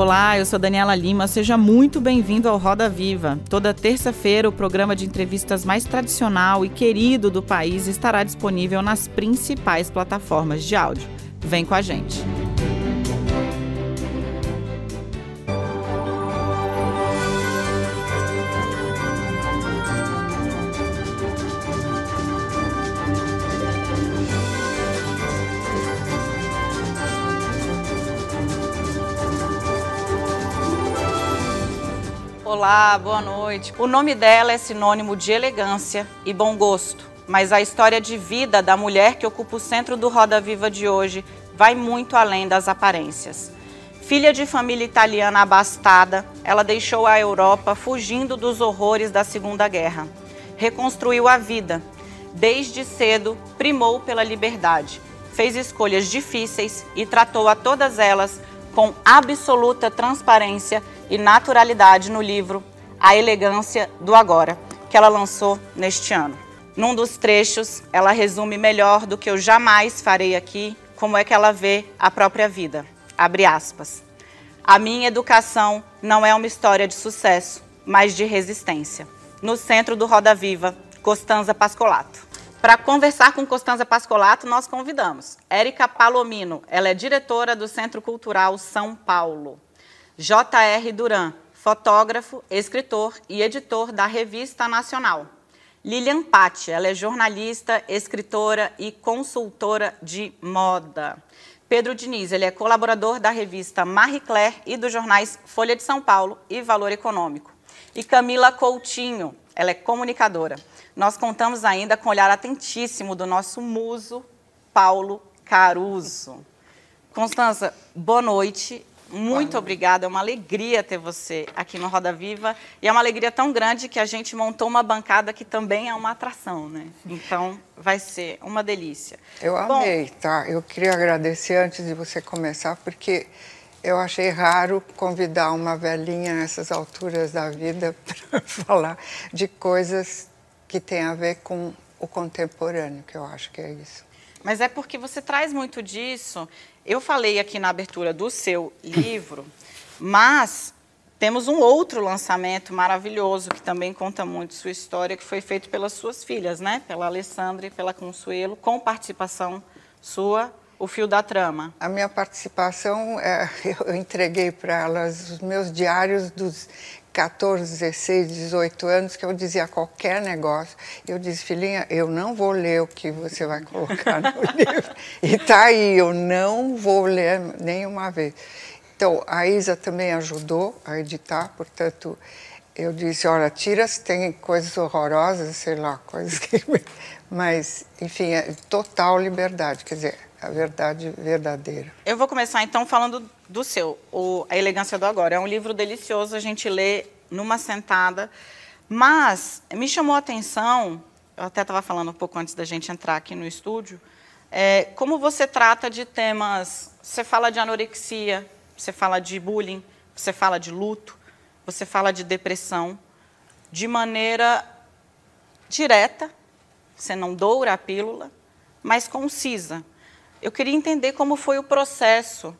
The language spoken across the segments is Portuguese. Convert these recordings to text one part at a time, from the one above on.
Olá, eu sou Daniela Lima. Seja muito bem-vindo ao Roda Viva. Toda terça-feira, o programa de entrevistas mais tradicional e querido do país estará disponível nas principais plataformas de áudio. Vem com a gente. Olá, boa noite. O nome dela é sinônimo de elegância e bom gosto, mas a história de vida da mulher que ocupa o centro do Roda Viva de hoje vai muito além das aparências. Filha de família italiana abastada, ela deixou a Europa fugindo dos horrores da Segunda Guerra. Reconstruiu a vida. Desde cedo, primou pela liberdade. Fez escolhas difíceis e tratou a todas elas com absoluta transparência e naturalidade no livro A Elegância do Agora, que ela lançou neste ano. Num dos trechos, ela resume melhor do que eu jamais farei aqui como é que ela vê a própria vida. Abre aspas. A minha educação não é uma história de sucesso, mas de resistência. No centro do Roda Viva, Costanza Pascolato. Para conversar com Costanza Pascolato, nós convidamos Érica Palomino. Ela é diretora do Centro Cultural São Paulo. J.R. Duran, fotógrafo, escritor e editor da Revista Nacional. Lilian Patti, ela é jornalista, escritora e consultora de moda. Pedro Diniz, ele é colaborador da revista Marie Claire e dos jornais Folha de São Paulo e Valor Econômico. E Camila Coutinho, ela é comunicadora. Nós contamos ainda com o olhar atentíssimo do nosso muso, Paulo Caruso. Constança, boa noite. Muito obrigada, é uma alegria ter você aqui no Roda Viva. E é uma alegria tão grande que a gente montou uma bancada que também é uma atração, né? Então, vai ser uma delícia. Eu amei, Bom, tá? Eu queria agradecer antes de você começar, porque eu achei raro convidar uma velhinha nessas alturas da vida para falar de coisas que têm a ver com o contemporâneo, que eu acho que é isso. Mas é porque você traz muito disso eu falei aqui na abertura do seu livro, mas temos um outro lançamento maravilhoso que também conta muito sua história, que foi feito pelas suas filhas, né? Pela Alessandra e pela Consuelo, com participação sua, o fio da trama. A minha participação, é, eu entreguei para elas os meus diários dos 14, 16, 18 anos que eu dizia qualquer negócio. Eu disse, filhinha, eu não vou ler o que você vai colocar no livro. E tá aí, eu não vou ler nenhuma vez. Então, a Isa também ajudou a editar, portanto, eu disse, olha, tira se tem coisas horrorosas, sei lá, coisas que... Mas, enfim, é total liberdade, quer dizer, a verdade verdadeira. Eu vou começar então falando do seu, o A Elegância do Agora. É um livro delicioso, a gente lê numa sentada, mas me chamou a atenção, eu até estava falando um pouco antes da gente entrar aqui no estúdio, é, como você trata de temas, você fala de anorexia, você fala de bullying, você fala de luto, você fala de depressão, de maneira direta, você não doura a pílula, mas concisa. Eu queria entender como foi o processo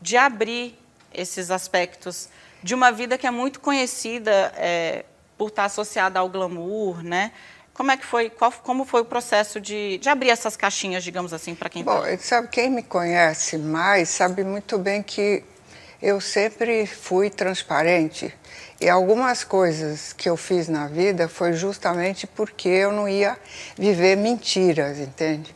de abrir esses aspectos de uma vida que é muito conhecida é, por estar associada ao glamour, né? Como é que foi, qual, como foi o processo de, de abrir essas caixinhas, digamos assim, para quem Bom, tá... sabe, quem me conhece mais sabe muito bem que eu sempre fui transparente. E algumas coisas que eu fiz na vida foi justamente porque eu não ia viver mentiras, entende?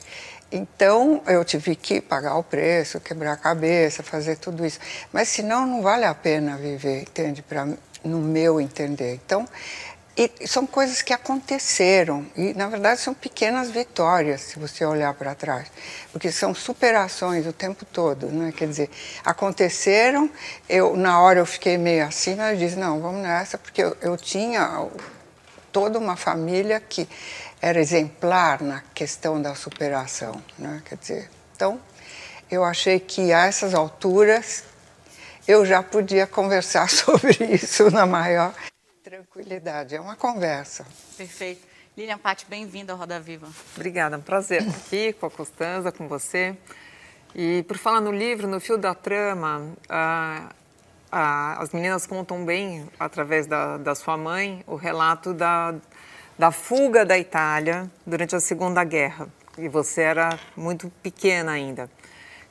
Então eu tive que pagar o preço, quebrar a cabeça, fazer tudo isso. Mas senão não vale a pena viver, entende? Pra, no meu entender. Então, e são coisas que aconteceram e na verdade são pequenas vitórias se você olhar para trás, porque são superações o tempo todo, né? Quer dizer, aconteceram, eu na hora eu fiquei meio assim, mas eu disse não, vamos nessa, porque eu, eu tinha toda uma família que era exemplar na questão da superação, né? Quer dizer, então eu achei que a essas alturas eu já podia conversar sobre isso na maior tranquilidade. É uma conversa. Perfeito. Lilian Patti, bem-vinda ao Roda Viva. Obrigada, é um prazer estar aqui com a Costanza, com você. E por falar no livro, no fio da trama, ah, as meninas contam bem, através da, da sua mãe, o relato da, da fuga da Itália durante a Segunda Guerra. E você era muito pequena ainda.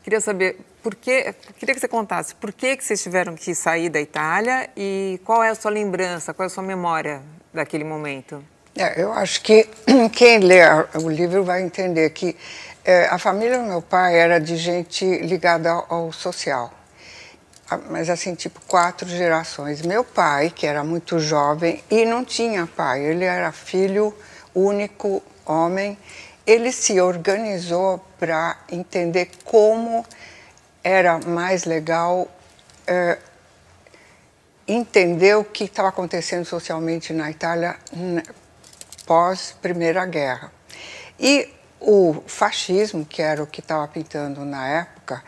Queria saber por que, queria que você contasse por que, que vocês tiveram que sair da Itália e qual é a sua lembrança, qual é a sua memória daquele momento. É, eu acho que quem lê o livro vai entender que é, a família do meu pai era de gente ligada ao, ao social mas assim, tipo quatro gerações. Meu pai, que era muito jovem e não tinha pai, ele era filho único, homem, ele se organizou para entender como era mais legal é, entender o que estava acontecendo socialmente na Itália pós Primeira Guerra. E o fascismo, que era o que estava pintando na época,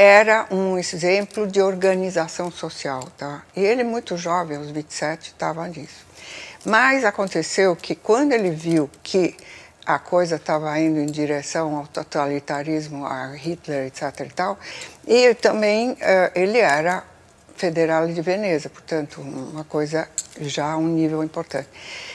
era um exemplo de organização social. Tá? E ele, muito jovem, aos 27, estava nisso. Mas aconteceu que quando ele viu que a coisa estava indo em direção ao totalitarismo, a Hitler, etc. e tal, e também uh, ele era federal de Veneza, portanto, uma coisa já a um nível importante.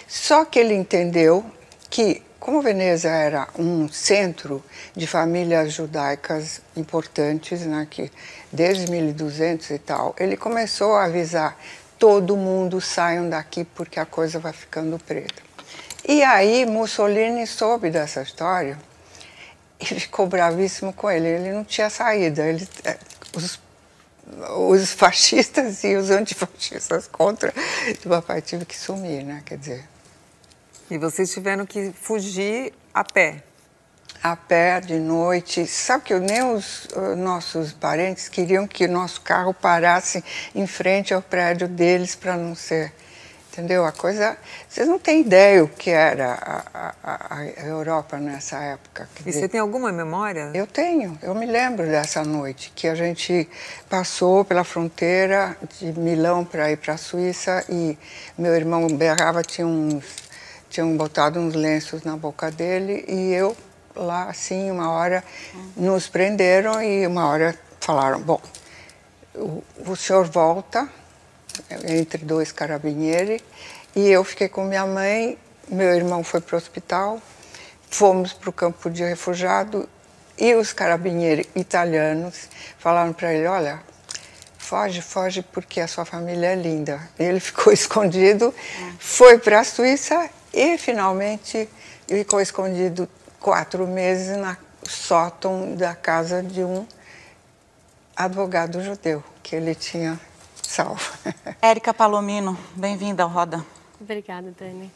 Só que ele entendeu que como Veneza era um centro de famílias judaicas importantes, né, que desde 1200 e tal, ele começou a avisar todo mundo saiam daqui porque a coisa vai ficando preta. E aí Mussolini soube dessa história e ficou bravíssimo com ele. Ele não tinha saída. Ele, é, os, os fascistas e os antifascistas contra o papai tive que sumir, né? Quer dizer, e vocês tiveram que fugir a pé? A pé, de noite. Sabe que nem os uh, nossos parentes queriam que nosso carro parasse em frente ao prédio deles para não ser. Entendeu? A coisa. Vocês não têm ideia o que era a, a, a Europa nessa época. e você tem alguma memória? Eu tenho. Eu me lembro dessa noite que a gente passou pela fronteira de Milão para ir para a Suíça e meu irmão berrava, tinha uns tinham botado uns lenços na boca dele e eu lá assim uma hora nos prenderam e uma hora falaram bom o, o senhor volta entre dois carabinieri e eu fiquei com minha mãe meu irmão foi para o hospital fomos para o campo de refugiado e os carabinieri italianos falaram para ele olha foge, foge porque a sua família é linda. Ele ficou escondido, foi para a Suíça e, finalmente, ficou escondido quatro meses na sótão da casa de um advogado judeu que ele tinha salvo. Érica Palomino, bem-vinda ao Roda. Obrigada, Dani.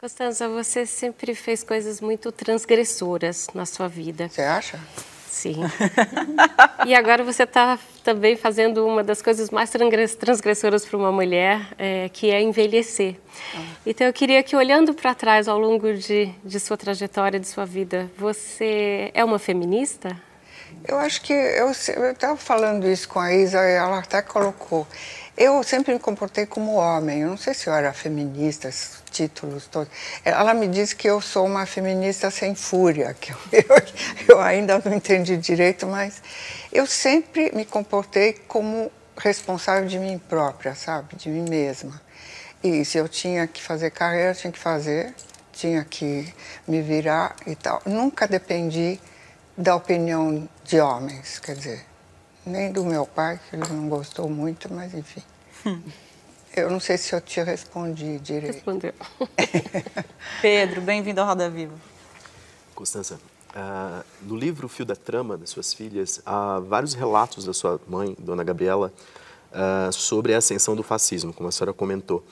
Costanza, você sempre fez coisas muito transgressoras na sua vida. Você acha? Sim. e agora você está também fazendo uma das coisas mais transgressoras para uma mulher, é, que é envelhecer. Ah. Então eu queria que, olhando para trás ao longo de, de sua trajetória, de sua vida, você é uma feminista? Eu acho que eu estava falando isso com a Isa, ela até colocou. Eu sempre me comportei como homem. Eu não sei se eu era feminista, esses títulos todos. Ela me disse que eu sou uma feminista sem fúria, que eu, eu, eu ainda não entendi direito, mas eu sempre me comportei como responsável de mim própria, sabe? De mim mesma. E se eu tinha que fazer carreira, tinha que fazer, tinha que me virar e tal. Nunca dependi da opinião de homens, quer dizer, nem do meu pai, que ele não gostou muito, mas enfim. Hum. Eu não sei se eu te respondi direito. Respondeu. Pedro, bem-vindo ao Roda Viva. Constança, uh, no livro Fio da Trama das suas filhas, há vários relatos da sua mãe, Dona Gabriela, uh, sobre a ascensão do fascismo, como a senhora comentou.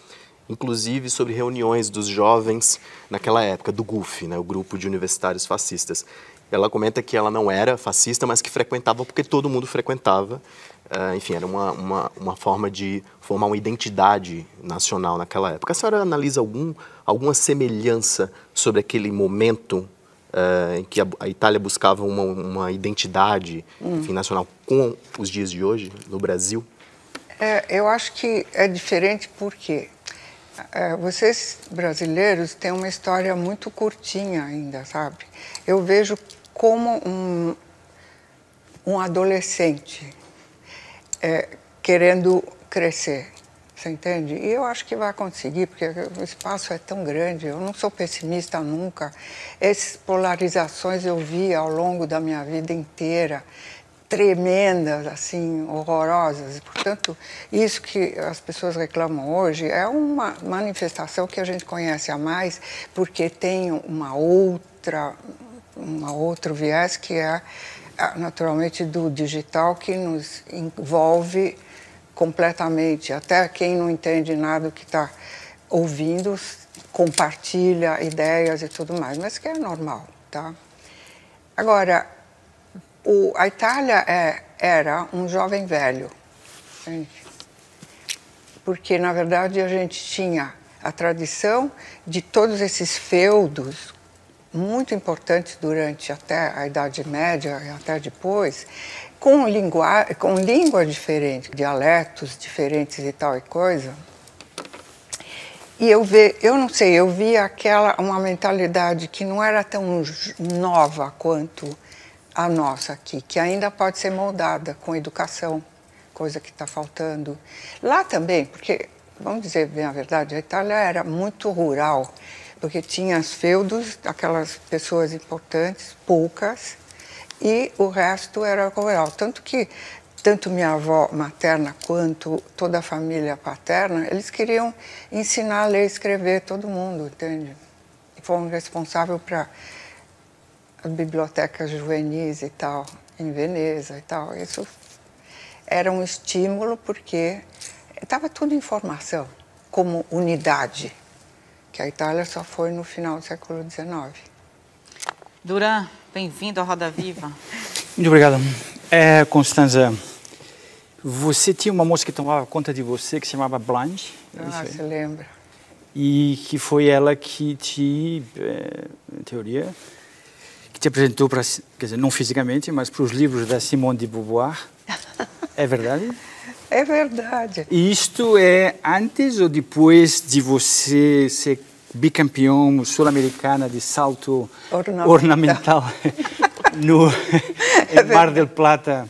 Inclusive sobre reuniões dos jovens naquela época, do GUF, né, o Grupo de Universitários Fascistas. Ela comenta que ela não era fascista, mas que frequentava porque todo mundo frequentava. Uh, enfim, era uma, uma, uma, forma de formar uma identidade nacional naquela época. A senhora analisa algum, alguma semelhança sobre aquele momento uh, em que a, a, Itália buscava uma, uma identidade hum. enfim, nacional com os dias de hoje no Brasil? É, eu acho que é diferente porque é, vocês brasileiros têm uma história muito curtinha ainda, sabe? Eu vejo como um, um adolescente é, querendo crescer. Você entende? E eu acho que vai conseguir, porque o espaço é tão grande. Eu não sou pessimista nunca. Essas polarizações eu vi ao longo da minha vida inteira, tremendas, assim, horrorosas. Portanto, isso que as pessoas reclamam hoje é uma manifestação que a gente conhece a mais, porque tem uma outra, uma outro viés que é naturalmente do digital que nos envolve completamente. Até quem não entende nada do que está ouvindo compartilha ideias e tudo mais, mas que é normal, tá? Agora, o, a Itália é, era um jovem velho, porque na verdade a gente tinha a tradição de todos esses feudos muito importantes durante até a Idade Média e até depois, com, língua, com língua diferente, dialetos diferentes e tal e coisa. E eu ve, eu não sei, eu vi aquela uma mentalidade que não era tão nova quanto a nossa aqui, que ainda pode ser moldada com educação, coisa que está faltando. Lá também, porque vamos dizer bem a verdade, a Itália era muito rural, porque tinha os feudos, aquelas pessoas importantes, poucas, e o resto era rural. Tanto que tanto minha avó materna quanto toda a família paterna, eles queriam ensinar a ler e escrever todo mundo, entende? E foram responsáveis para as bibliotecas juvenis e tal, em Veneza e tal. Isso era um estímulo porque estava tudo em formação, como unidade, que a Itália só foi no final do século XIX. Duran, bem-vindo à Roda Viva. Muito obrigado. É, Constanza, você tinha uma moça que tomava conta de você que se chamava Blanche. É ah, você lembra. E que foi ela que te, é, em teoria, que te apresentou para, quer dizer, não fisicamente, mas para os livros da Simone de Beauvoir. É verdade? É verdade. E isto é antes ou depois de você ser bicampeão sul-americana de salto ornamental, ornamental no em Mar del Plata.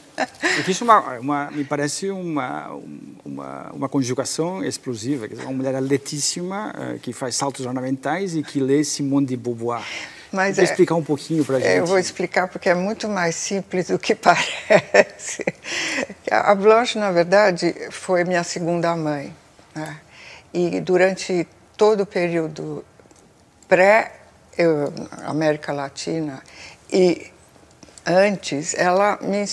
Isso uma, uma, me parece uma, uma, uma conjugação explosiva. Uma mulher altíssima uh, que faz saltos ornamentais e que lê Simone de Beauvoir. Mas Vou é, explicar um pouquinho para a gente. Eu vou explicar porque é muito mais simples do que parece. A Blanche, na verdade, foi minha segunda mãe. Né? E durante todo o período pré-América Latina e antes, ela me,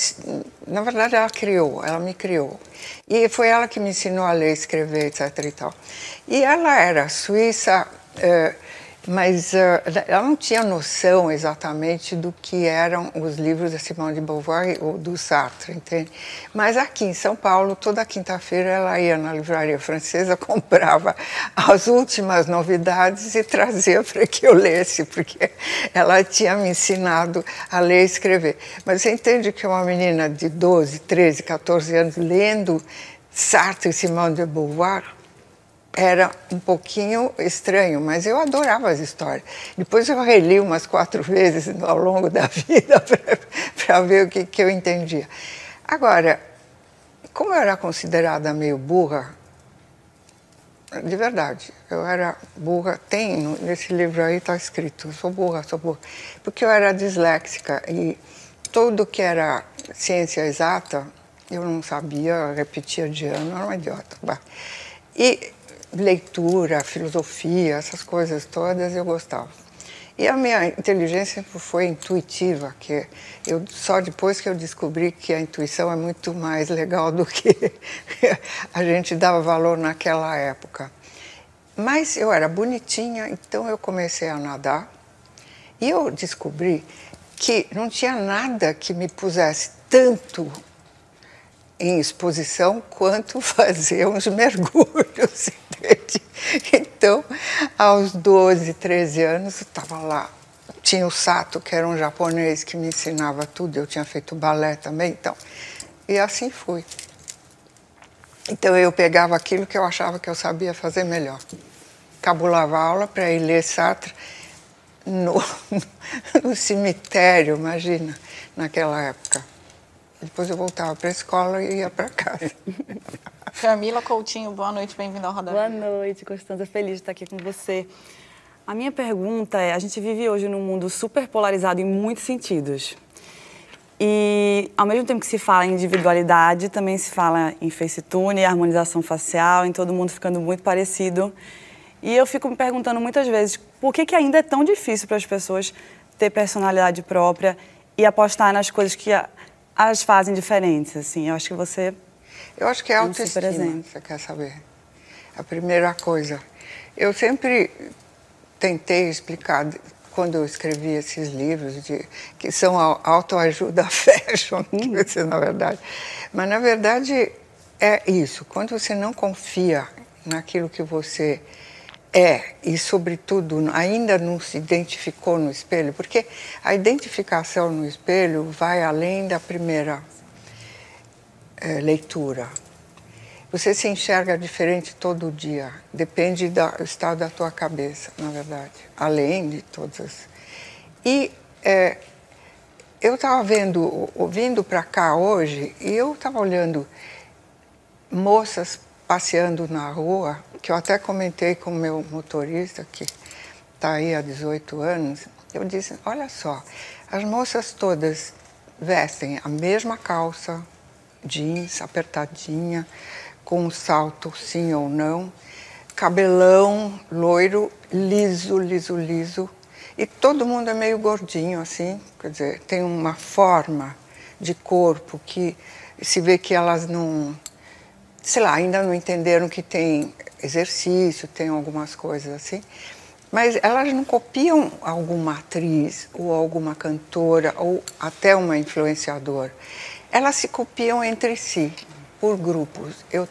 na verdade, ela criou, ela me criou. E foi ela que me ensinou a ler, escrever, etc. E, tal. e ela era suíça, eh, mas uh, ela não tinha noção exatamente do que eram os livros da Simone de Beauvoir ou do Sartre, entende? Mas aqui em São Paulo, toda quinta-feira ela ia na livraria francesa, comprava as últimas novidades e trazia para que eu lesse, porque ela tinha me ensinado a ler e escrever. Mas você entende que uma menina de 12, 13, 14 anos lendo Sartre e Simone de Beauvoir era um pouquinho estranho, mas eu adorava as histórias. Depois eu reli umas quatro vezes ao longo da vida para ver o que, que eu entendia. Agora, como eu era considerada meio burra, de verdade, eu era burra, tem, nesse livro aí está escrito, sou burra, sou burra, porque eu era disléxica e tudo que era ciência exata, eu não sabia, repetia de ano, era uma idiota. E leitura, filosofia, essas coisas todas eu gostava. E a minha inteligência foi intuitiva, que eu só depois que eu descobri que a intuição é muito mais legal do que a gente dava valor naquela época. Mas eu era bonitinha, então eu comecei a nadar e eu descobri que não tinha nada que me pusesse tanto em exposição quanto fazer uns mergulhos, entende? Então, aos 12, 13 anos, eu estava lá. Tinha o Sato, que era um japonês que me ensinava tudo, eu tinha feito balé também, então. E assim fui. Então eu pegava aquilo que eu achava que eu sabia fazer melhor. Cabulava aula para ir ler Sartre no, no cemitério, imagina, naquela época. Depois eu voltava para a escola e ia para casa. Camila Coutinho, boa noite, bem-vinda ao Roda Boa noite, Constança, feliz de estar aqui com você. A minha pergunta é: a gente vive hoje num mundo super polarizado em muitos sentidos. E ao mesmo tempo que se fala em individualidade, também se fala em facetune, harmonização facial, em todo mundo ficando muito parecido. E eu fico me perguntando muitas vezes por que, que ainda é tão difícil para as pessoas ter personalidade própria e apostar nas coisas que as fazem diferentes. Assim, eu acho que você. Eu acho que é autoestima. Um você quer saber? A primeira coisa. Eu sempre tentei explicar quando eu escrevi esses livros de, que são autoajuda fashion, que na verdade. Mas na verdade é isso. Quando você não confia naquilo que você é e sobretudo ainda não se identificou no espelho, porque a identificação no espelho vai além da primeira é, leitura. Você se enxerga diferente todo dia. Depende do estado da tua cabeça, na verdade. Além de todas. E é, eu estava vendo, vindo para cá hoje, e eu estava olhando moças passeando na rua, que eu até comentei com o meu motorista, que está aí há 18 anos. Eu disse: olha só, as moças todas vestem a mesma calça, jeans, apertadinha com um salto sim ou não, cabelão loiro, liso, liso, liso. E todo mundo é meio gordinho assim, quer dizer, tem uma forma de corpo que se vê que elas não, sei lá, ainda não entenderam que tem exercício, tem algumas coisas assim. Mas elas não copiam alguma atriz ou alguma cantora ou até uma influenciadora. Elas se copiam entre si por grupos. Eu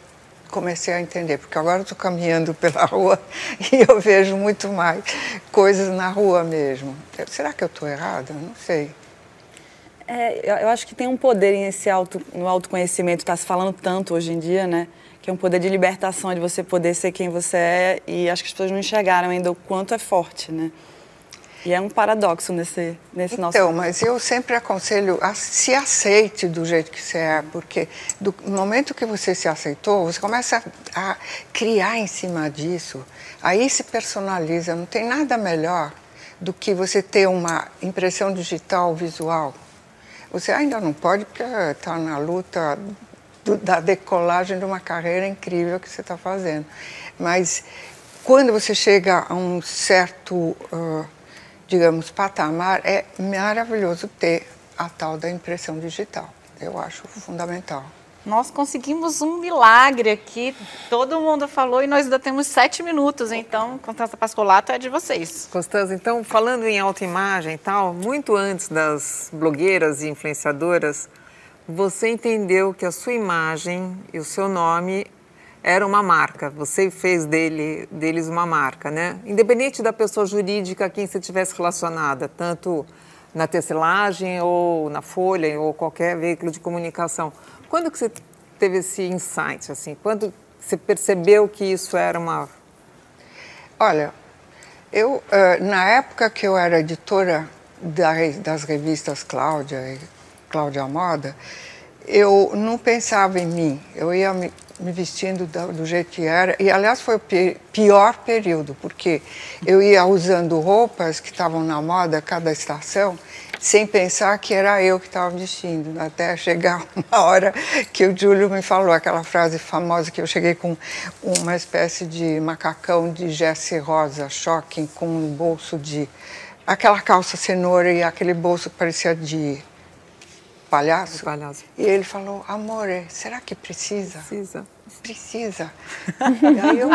comecei a entender, porque agora estou caminhando pela rua e eu vejo muito mais coisas na rua mesmo. Será que eu estou errada? Não sei. É, eu acho que tem um poder nesse auto, no autoconhecimento, está se falando tanto hoje em dia, né? Que é um poder de libertação, de você poder ser quem você é, e acho que as pessoas não enxergaram ainda o quanto é forte, né? E é um paradoxo nesse, nesse nosso... Então, mas eu sempre aconselho, a, se aceite do jeito que você é, porque do momento que você se aceitou, você começa a, a criar em cima disso, aí se personaliza. Não tem nada melhor do que você ter uma impressão digital visual. Você ainda não pode, porque está na luta do, da decolagem de uma carreira incrível que você está fazendo. Mas quando você chega a um certo... Uh, digamos, patamar, é maravilhoso ter a tal da impressão digital. Eu acho fundamental. Nós conseguimos um milagre aqui, todo mundo falou e nós ainda temos sete minutos, então, Constança Pascolato é de vocês. Constança, então, falando em autoimagem e tal, muito antes das blogueiras e influenciadoras, você entendeu que a sua imagem e o seu nome era uma marca, você fez dele, deles uma marca, né? Independente da pessoa jurídica a quem você tivesse relacionada, tanto na tecelagem ou na Folha ou qualquer veículo de comunicação. Quando que você teve esse insight, assim? Quando você percebeu que isso era uma... Olha, eu, na época que eu era editora das revistas Cláudia Cláudia Moda, eu não pensava em mim. Eu ia me me vestindo do, do, jeito que era. E, aliás, foi o pior período, porque eu ia usando roupas que estavam na moda cada estação, sem pensar que era eu que estava vestindo. Até chegar uma hora que o Júlio me falou aquela frase famosa que eu cheguei com uma espécie de macacão de Jesse rosa, choque, com um bolso de... Aquela calça cenoura e aquele bolso que parecia de palhaço. palhaço. E ele falou, amor, será que precisa? Precisa. Precisa. e aí eu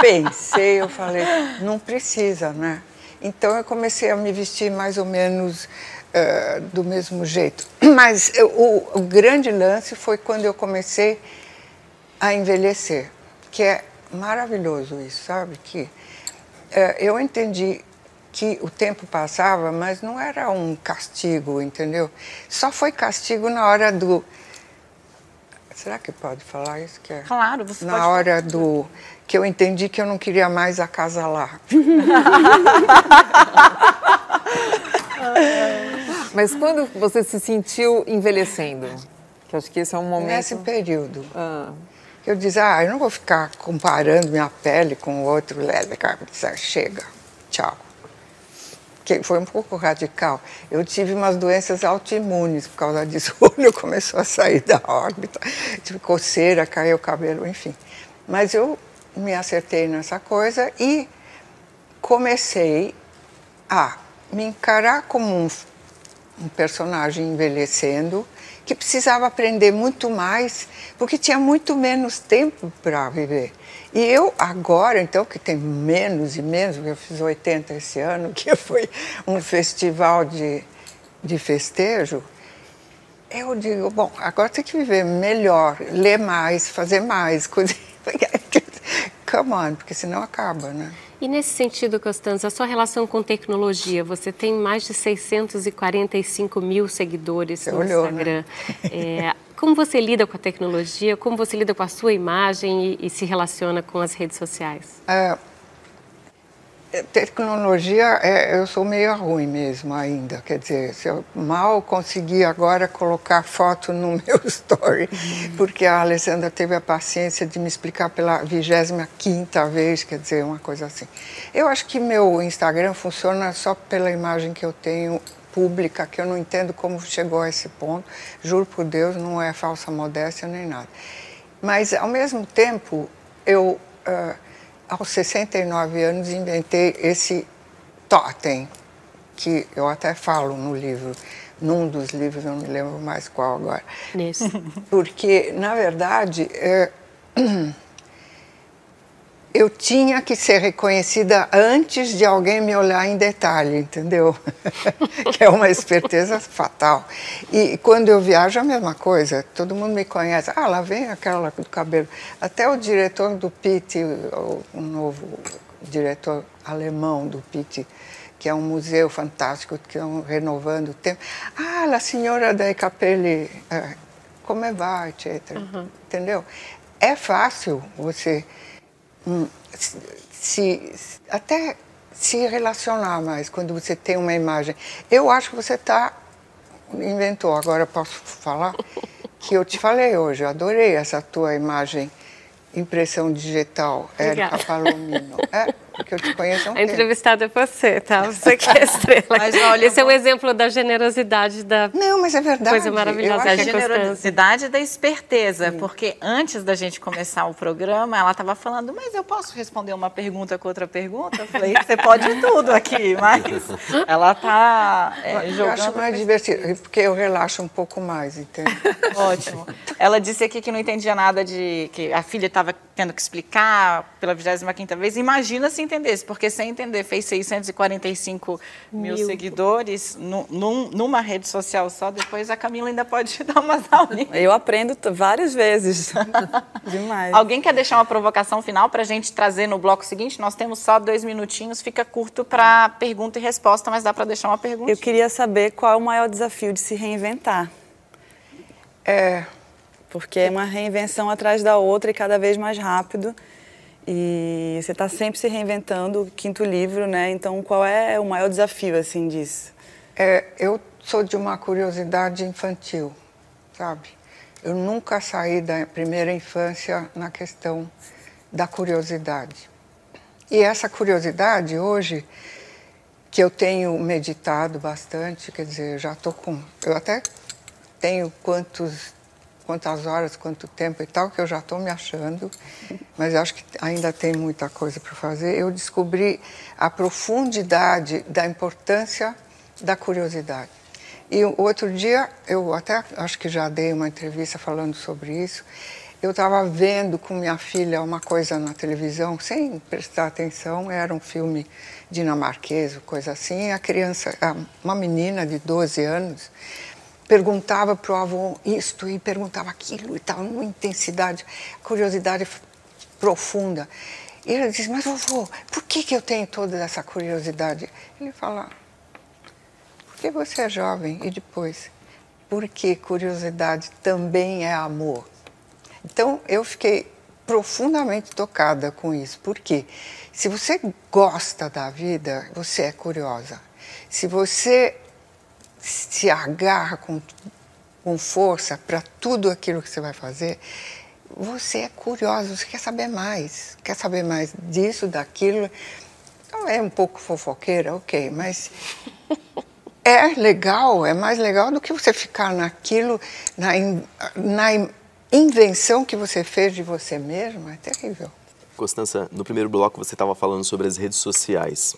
pensei, eu falei, não precisa, né? Então eu comecei a me vestir mais ou menos uh, do mesmo jeito. Mas eu, o, o grande lance foi quando eu comecei a envelhecer, que é maravilhoso isso, sabe? Que uh, eu entendi que o tempo passava, mas não era um castigo, entendeu? Só foi castigo na hora do. Será que pode falar isso? Que é... Claro, você Na pode hora falar. do. que eu entendi que eu não queria mais acasalar. mas quando você se sentiu envelhecendo? Que acho que esse é um momento... Nesse período. Ah. Eu dizia, ah, eu não vou ficar comparando minha pele com o outro. Chega, tchau. Que foi um pouco radical. Eu tive umas doenças autoimunes por causa disso. O olho começou a sair da órbita, tive coceira, caiu o cabelo, enfim. Mas eu me acertei nessa coisa e comecei a me encarar como um, um personagem envelhecendo que precisava aprender muito mais, porque tinha muito menos tempo para viver. E eu agora, então, que tenho menos e menos, eu fiz 80 esse ano, que foi um festival de, de festejo, eu digo, bom, agora tem que viver melhor, ler mais, fazer mais, coisas. Come on, porque senão acaba, né? E nesse sentido, Constança, a sua relação com tecnologia, você tem mais de 645 mil seguidores você no olhou, né? Instagram. Né? É, como você lida com a tecnologia? Como você lida com a sua imagem e, e se relaciona com as redes sociais? É, Tecnologia, é, eu sou meio ruim mesmo ainda. Quer dizer, eu mal consegui agora colocar foto no meu story, uhum. porque a Alessandra teve a paciência de me explicar pela 25 quinta vez, quer dizer, uma coisa assim. Eu acho que meu Instagram funciona só pela imagem que eu tenho pública, que eu não entendo como chegou a esse ponto. Juro por Deus, não é falsa modéstia nem nada. Mas, ao mesmo tempo, eu... Uh, aos 69 anos, inventei esse totem, que eu até falo no livro, num dos livros, não me lembro mais qual agora. Nesse. Porque, na verdade, é, eu tinha que ser reconhecida antes de alguém me olhar em detalhe, entendeu? que é uma esperteza fatal. E quando eu viajo, a mesma coisa. Todo mundo me conhece. Ah, lá vem aquela do cabelo. Até o diretor do PIT, o, novo diretor alemão do PIT, que é um museu fantástico, que estão renovando o tempo. Ah, a senhora da Capelli, é, como é vai, etc. Uhum. Entendeu? É fácil você Hum, se, até se relacionar mais quando você tem uma imagem. Eu acho que você está inventou. Agora posso falar que eu te falei hoje. Eu adorei essa tua imagem impressão digital, Érica Palomino. É, porque eu te conheço há um A entrevistada é você, tá? Você que é estrela. Mas, olha, Esse é um exemplo da generosidade da Não, mas é verdade. coisa maravilhosa. Eu acho a generosidade da esperteza, Sim. porque antes da gente começar o programa, ela estava falando, mas eu posso responder uma pergunta com outra pergunta? Eu falei, você pode tudo aqui, mas ela está é, jogando... Eu acho mais divertido, porque eu relaxo um pouco mais, entende? Ótimo. Ela disse aqui que não entendia nada de... que a filha estava tendo que explicar pela 25ª vez. Imagina se entendesse, porque sem entender fez 645 mil, mil seguidores num, numa rede social só, depois a Camila ainda pode dar umas aulinhas. Eu aprendo várias vezes. Demais. Alguém quer deixar uma provocação final para a gente trazer no bloco seguinte? Nós temos só dois minutinhos, fica curto para pergunta e resposta, mas dá para deixar uma pergunta. Eu queria saber qual é o maior desafio de se reinventar. É, porque é uma reinvenção atrás da outra e cada vez mais rápido. E você está sempre se reinventando, quinto livro, né? Então, qual é o maior desafio, assim, disso? É, eu sou de uma curiosidade infantil, sabe? Eu nunca saí da primeira infância na questão da curiosidade. E essa curiosidade, hoje, que eu tenho meditado bastante, quer dizer, já estou com... Eu até tenho quantos quantas horas, quanto tempo e tal, que eu já estou me achando, mas acho que ainda tem muita coisa para fazer. Eu descobri a profundidade da importância da curiosidade. E outro dia, eu até acho que já dei uma entrevista falando sobre isso. Eu estava vendo com minha filha uma coisa na televisão, sem prestar atenção, era um filme dinamarquês, coisa assim. A criança, uma menina de 12 anos, perguntava para o avô isto e perguntava aquilo e tal, uma intensidade, curiosidade profunda. E ele disse, mas vovô, por que, que eu tenho toda essa curiosidade? Ele fala, porque você é jovem e depois, porque curiosidade também é amor. Então eu fiquei profundamente tocada com isso, porque se você gosta da vida, você é curiosa. Se você se agarra com com força para tudo aquilo que você vai fazer, você é curioso, você quer saber mais, quer saber mais disso, daquilo. Então, é um pouco fofoqueira, ok, mas é legal, é mais legal do que você ficar naquilo, na, na invenção que você fez de você mesmo, é terrível. Constança, no primeiro bloco você estava falando sobre as redes sociais.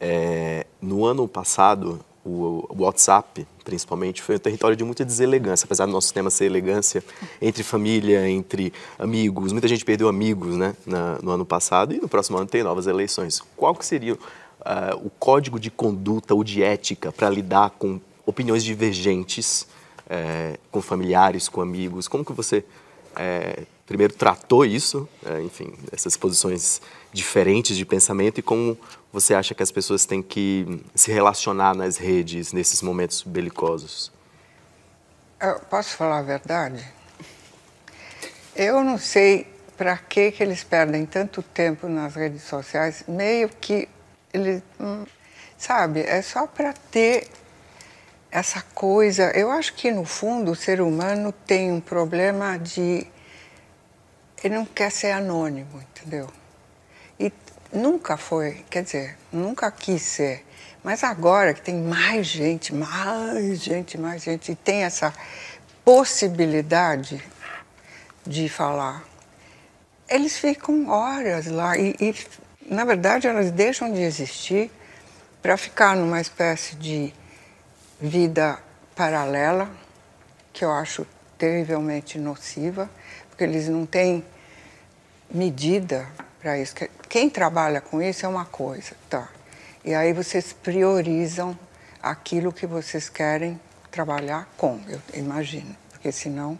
É, no ano passado, o, WhatsApp, principalmente, foi um território de muita deselegância, apesar do nosso tema ser elegância, entre família, entre amigos. Muita gente perdeu amigos né, na, no ano passado e no próximo ano tem novas eleições. Qual que seria uh, o código de conduta ou de ética para lidar com opiniões divergentes é, com familiares, com amigos? Como que você é, primeiro tratou isso, é, enfim, essas posições diferentes de pensamento e como você acha que as pessoas têm que se relacionar nas redes nesses momentos belicosos? Eu posso falar a verdade? Eu não sei para que, que eles perdem tanto tempo nas redes sociais, meio que eles, hum, sabe, é só para ter essa coisa. Eu acho que no fundo o ser humano tem um problema de ele não quer ser anônimo, entendeu? Nunca foi, quer dizer, nunca quis ser. Mas agora que tem mais gente, mais gente, mais gente, e tem essa possibilidade de falar, eles ficam horas lá e, e na verdade, elas deixam de existir para ficar numa espécie de vida paralela, que eu acho terrivelmente nociva, porque eles não têm medida para isso. Quem trabalha com isso é uma coisa, tá? E aí vocês priorizam aquilo que vocês querem trabalhar com, eu imagino, porque senão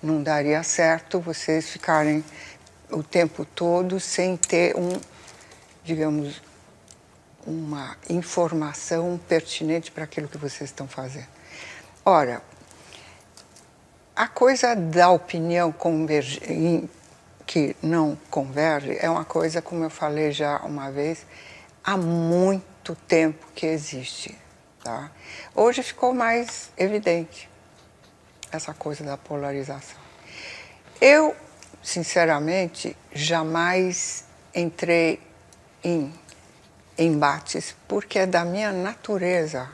não daria certo vocês ficarem o tempo todo sem ter um, digamos, uma informação pertinente para aquilo que vocês estão fazendo. Ora, a coisa da opinião convergente que não converge é uma coisa, como eu falei já uma vez, há muito tempo que existe. Tá? Hoje ficou mais evidente essa coisa da polarização. Eu, sinceramente, jamais entrei em embates, porque é da minha natureza.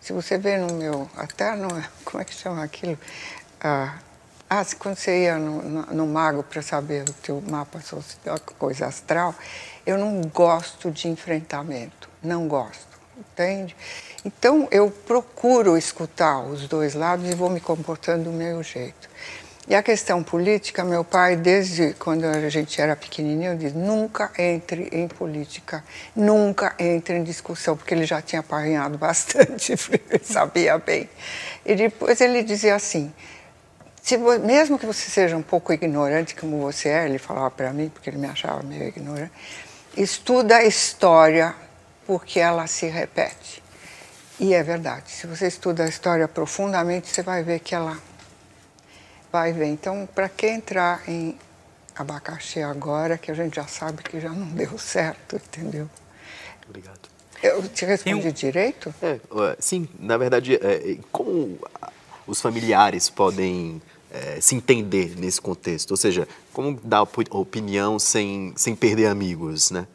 Se você vê no meu, até no, como é que chama aquilo? Ah, ah, quando você ia no, no, no mago para saber o teu mapa social, coisa astral, eu não gosto de enfrentamento, não gosto, entende? Então eu procuro escutar os dois lados e vou me comportando do meu jeito. E a questão política, meu pai, desde quando a gente era pequenininho, diz: nunca entre em política, nunca entre em discussão, porque ele já tinha apanhado bastante, sabia bem. E depois ele dizia assim: se, mesmo que você seja um pouco ignorante como você é, ele falava para mim, porque ele me achava meio ignorante, estuda a história porque ela se repete. E é verdade, se você estuda a história profundamente, você vai ver que ela vai ver. Então, para que entrar em abacaxi agora, que a gente já sabe que já não deu certo, entendeu? Obrigado. Eu te respondi direito? É, sim, na verdade, é, como os familiares podem é, se entender nesse contexto? Ou seja, como dar opinião sem, sem perder amigos, né?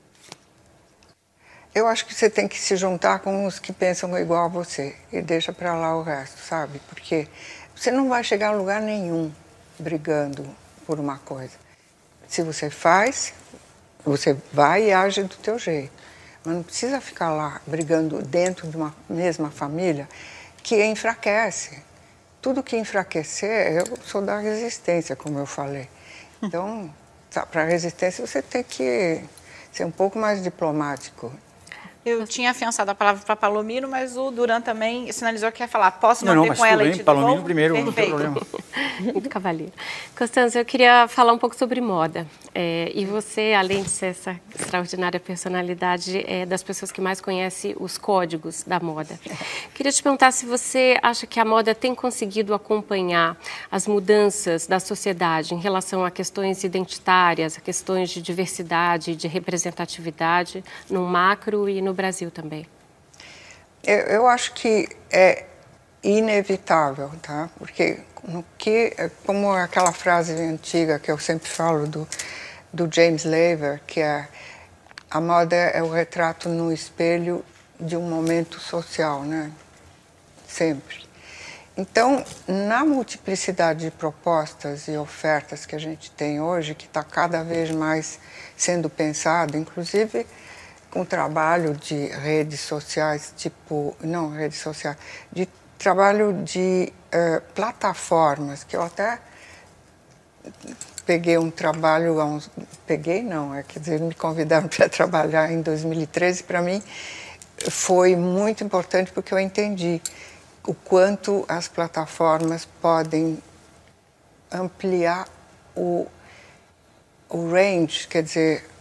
Eu acho que você tem que se juntar com os que pensam igual a você e deixa para lá o resto, sabe? Porque você não vai chegar a lugar nenhum brigando por uma coisa. Se você faz, você vai e age do teu jeito. Mas não precisa ficar lá brigando dentro de uma mesma família que enfraquece tudo que enfraquecer, eu sou da resistência, como eu falei. Então, tá, para resistência você tem que ser um pouco mais diplomático. Eu tinha afiançado a palavra para Palomino, mas o Duran também sinalizou que quer falar. Posso manter não, não, com ela bem, Palomino primeiro, Perfeito. não tem problema. Cavaleiro. Constança, eu queria falar um pouco sobre moda. É, e você, além de ser essa extraordinária personalidade, é das pessoas que mais conhece os códigos da moda. Queria te perguntar se você acha que a moda tem conseguido acompanhar as mudanças da sociedade em relação a questões identitárias, a questões de diversidade, de representatividade, no macro e no Brasil também? Eu, eu acho que é inevitável, tá? Porque no que, como aquela frase antiga que eu sempre falo do, do James Laver, que é a moda é o retrato no espelho de um momento social, né? Sempre. Então, na multiplicidade de propostas e ofertas que a gente tem hoje, que está cada vez mais sendo pensado, inclusive com trabalho de redes sociais, tipo, não redes sociais, de trabalho de uh, plataformas, que eu até peguei um trabalho, uns, peguei não, é, quer dizer, me convidaram para trabalhar em 2013, para mim foi muito importante porque eu entendi o quanto as plataformas podem ampliar o, o range, quer dizer,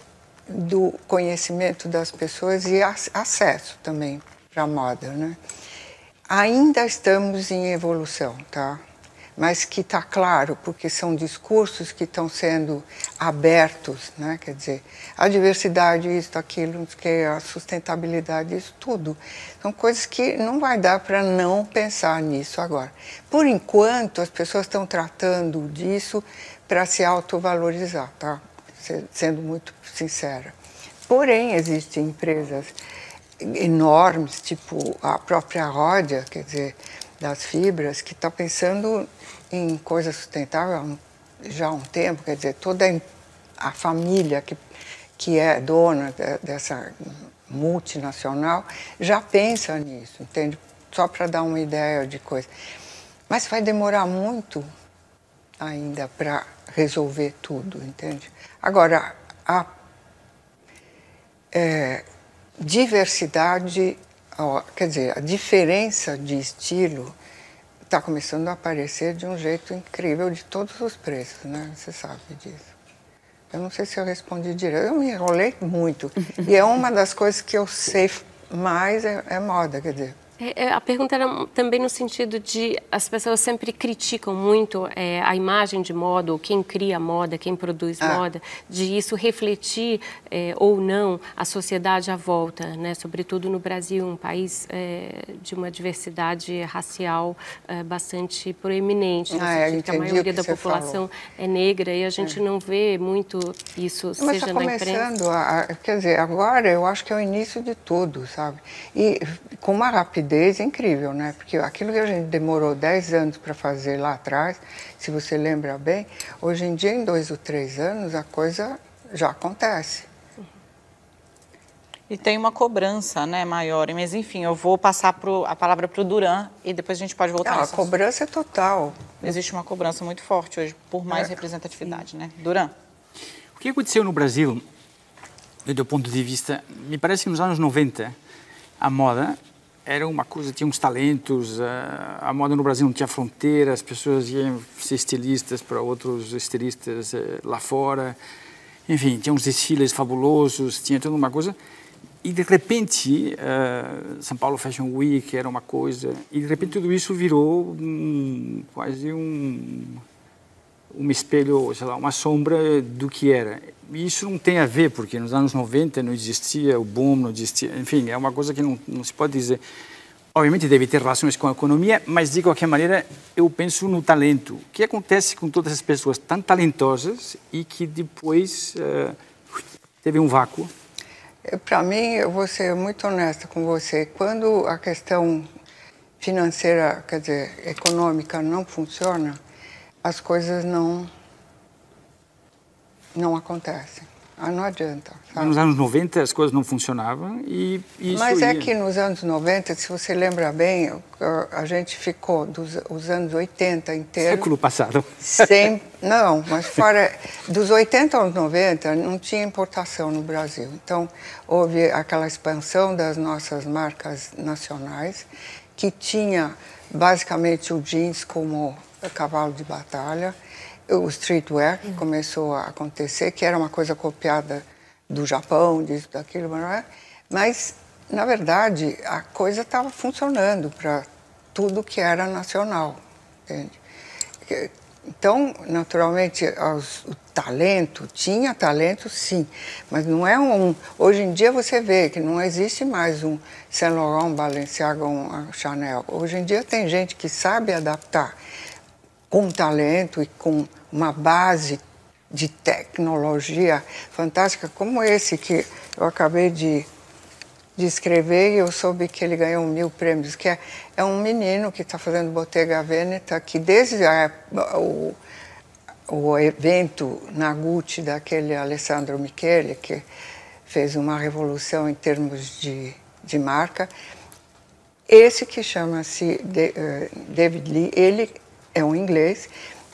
do conhecimento das pessoas e acesso também para a moda, né? Ainda estamos em evolução, tá? Mas que está claro, porque são discursos que estão sendo abertos, né? Quer dizer, a diversidade, isso, aquilo, que a sustentabilidade, isso tudo. São coisas que não vai dar para não pensar nisso agora. Por enquanto, as pessoas estão tratando disso para se autovalorizar, tá? Sendo muito sincera. Porém, existem empresas enormes, tipo a própria Ródia, quer dizer, das fibras, que está pensando em coisa sustentável já há um tempo, quer dizer, toda a família que, que é dona de, dessa multinacional já pensa nisso, entende? Só para dar uma ideia de coisa. Mas vai demorar muito ainda para resolver tudo, entende? Agora, a é, diversidade, quer dizer, a diferença de estilo está começando a aparecer de um jeito incrível de todos os preços, né? Você sabe disso. Eu não sei se eu respondi direito, eu me enrolei muito. e é uma das coisas que eu sei mais é, é moda, quer dizer, a pergunta era também no sentido de as pessoas sempre criticam muito é, a imagem de moda, ou quem cria moda, quem produz ah. moda, de isso refletir é, ou não a sociedade à volta, né? sobretudo no Brasil, um país é, de uma diversidade racial é, bastante proeminente, ah, é, que a maioria da população falou. é negra e a gente não vê muito isso, Mas seja tá na imprensa. A, quer dizer, agora eu acho que é o início de tudo, sabe? E com uma rapidez rapidez incrível, né? Porque aquilo que a gente demorou 10 anos para fazer lá atrás, se você lembra bem, hoje em dia, em dois ou três anos, a coisa já acontece. E tem uma cobrança né, maior. Mas, enfim, eu vou passar pro, a palavra para o Duran e depois a gente pode voltar. Não, a cobrança é total. Existe uma cobrança muito forte hoje por mais é. representatividade, né? Duran. O que aconteceu no Brasil, do ponto de vista, me parece que nos anos 90, a moda era uma coisa, tinha uns talentos, a moda no Brasil não tinha fronteira, as pessoas iam ser estilistas para outros estilistas eh, lá fora, enfim, tinha uns desfiles fabulosos, tinha toda uma coisa. E de repente, uh, São Paulo Fashion Week era uma coisa, e de repente tudo isso virou um, quase um, um espelho, sei lá, uma sombra do que era. E isso não tem a ver, porque nos anos 90 não existia o boom, não existia, enfim, é uma coisa que não, não se pode dizer. Obviamente deve ter relações com a economia, mas de qualquer maneira eu penso no talento. O que acontece com todas as pessoas tão talentosas e que depois uh, teve um vácuo? É, Para mim, eu vou ser muito honesta com você. Quando a questão financeira, quer dizer, econômica não funciona, as coisas não não acontecem. Ah, não adianta. Sabe? Nos anos 90 as coisas não funcionavam e isso Mas é ia... que nos anos 90, se você lembra bem, a gente ficou dos os anos 80 inteiros... Século passado. Sem... Não, mas fora... Dos 80 aos 90 não tinha importação no Brasil. Então, houve aquela expansão das nossas marcas nacionais, que tinha basicamente o jeans como cavalo de batalha, o streetwear que começou a acontecer, que era uma coisa copiada do Japão, disso, daquilo, mas, na verdade, a coisa estava funcionando para tudo que era nacional, entende? Então, naturalmente, aos, talento, tinha talento sim, mas não é um. Hoje em dia você vê que não existe mais um Saint Laurent, Balenciaga, um Chanel. Hoje em dia tem gente que sabe adaptar com talento e com uma base de tecnologia fantástica, como esse que eu acabei de, de escrever e eu soube que ele ganhou mil prêmios, que é, é um menino que está fazendo Bottega Veneta, que desde a, o o evento na Gucci daquele Alessandro Michele, que fez uma revolução em termos de, de marca. Esse que chama-se uh, David Lee, ele é um inglês.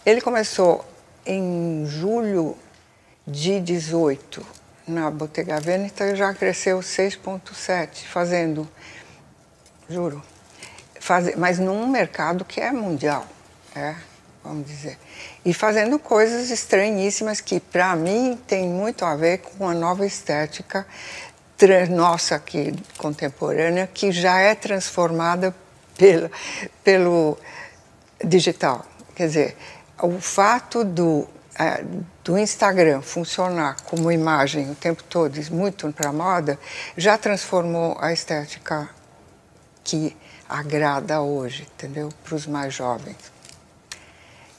Ele começou em julho de 18 na Bottega Veneta e já cresceu 6,7, fazendo, juro, faz, mas num mercado que é mundial, é, vamos dizer e fazendo coisas estranhíssimas que, para mim, tem muito a ver com a nova estética nossa aqui contemporânea, que já é transformada pela, pelo digital. Quer dizer, o fato do, é, do Instagram funcionar como imagem o tempo todo, muito para moda, já transformou a estética que agrada hoje, entendeu? Para os mais jovens.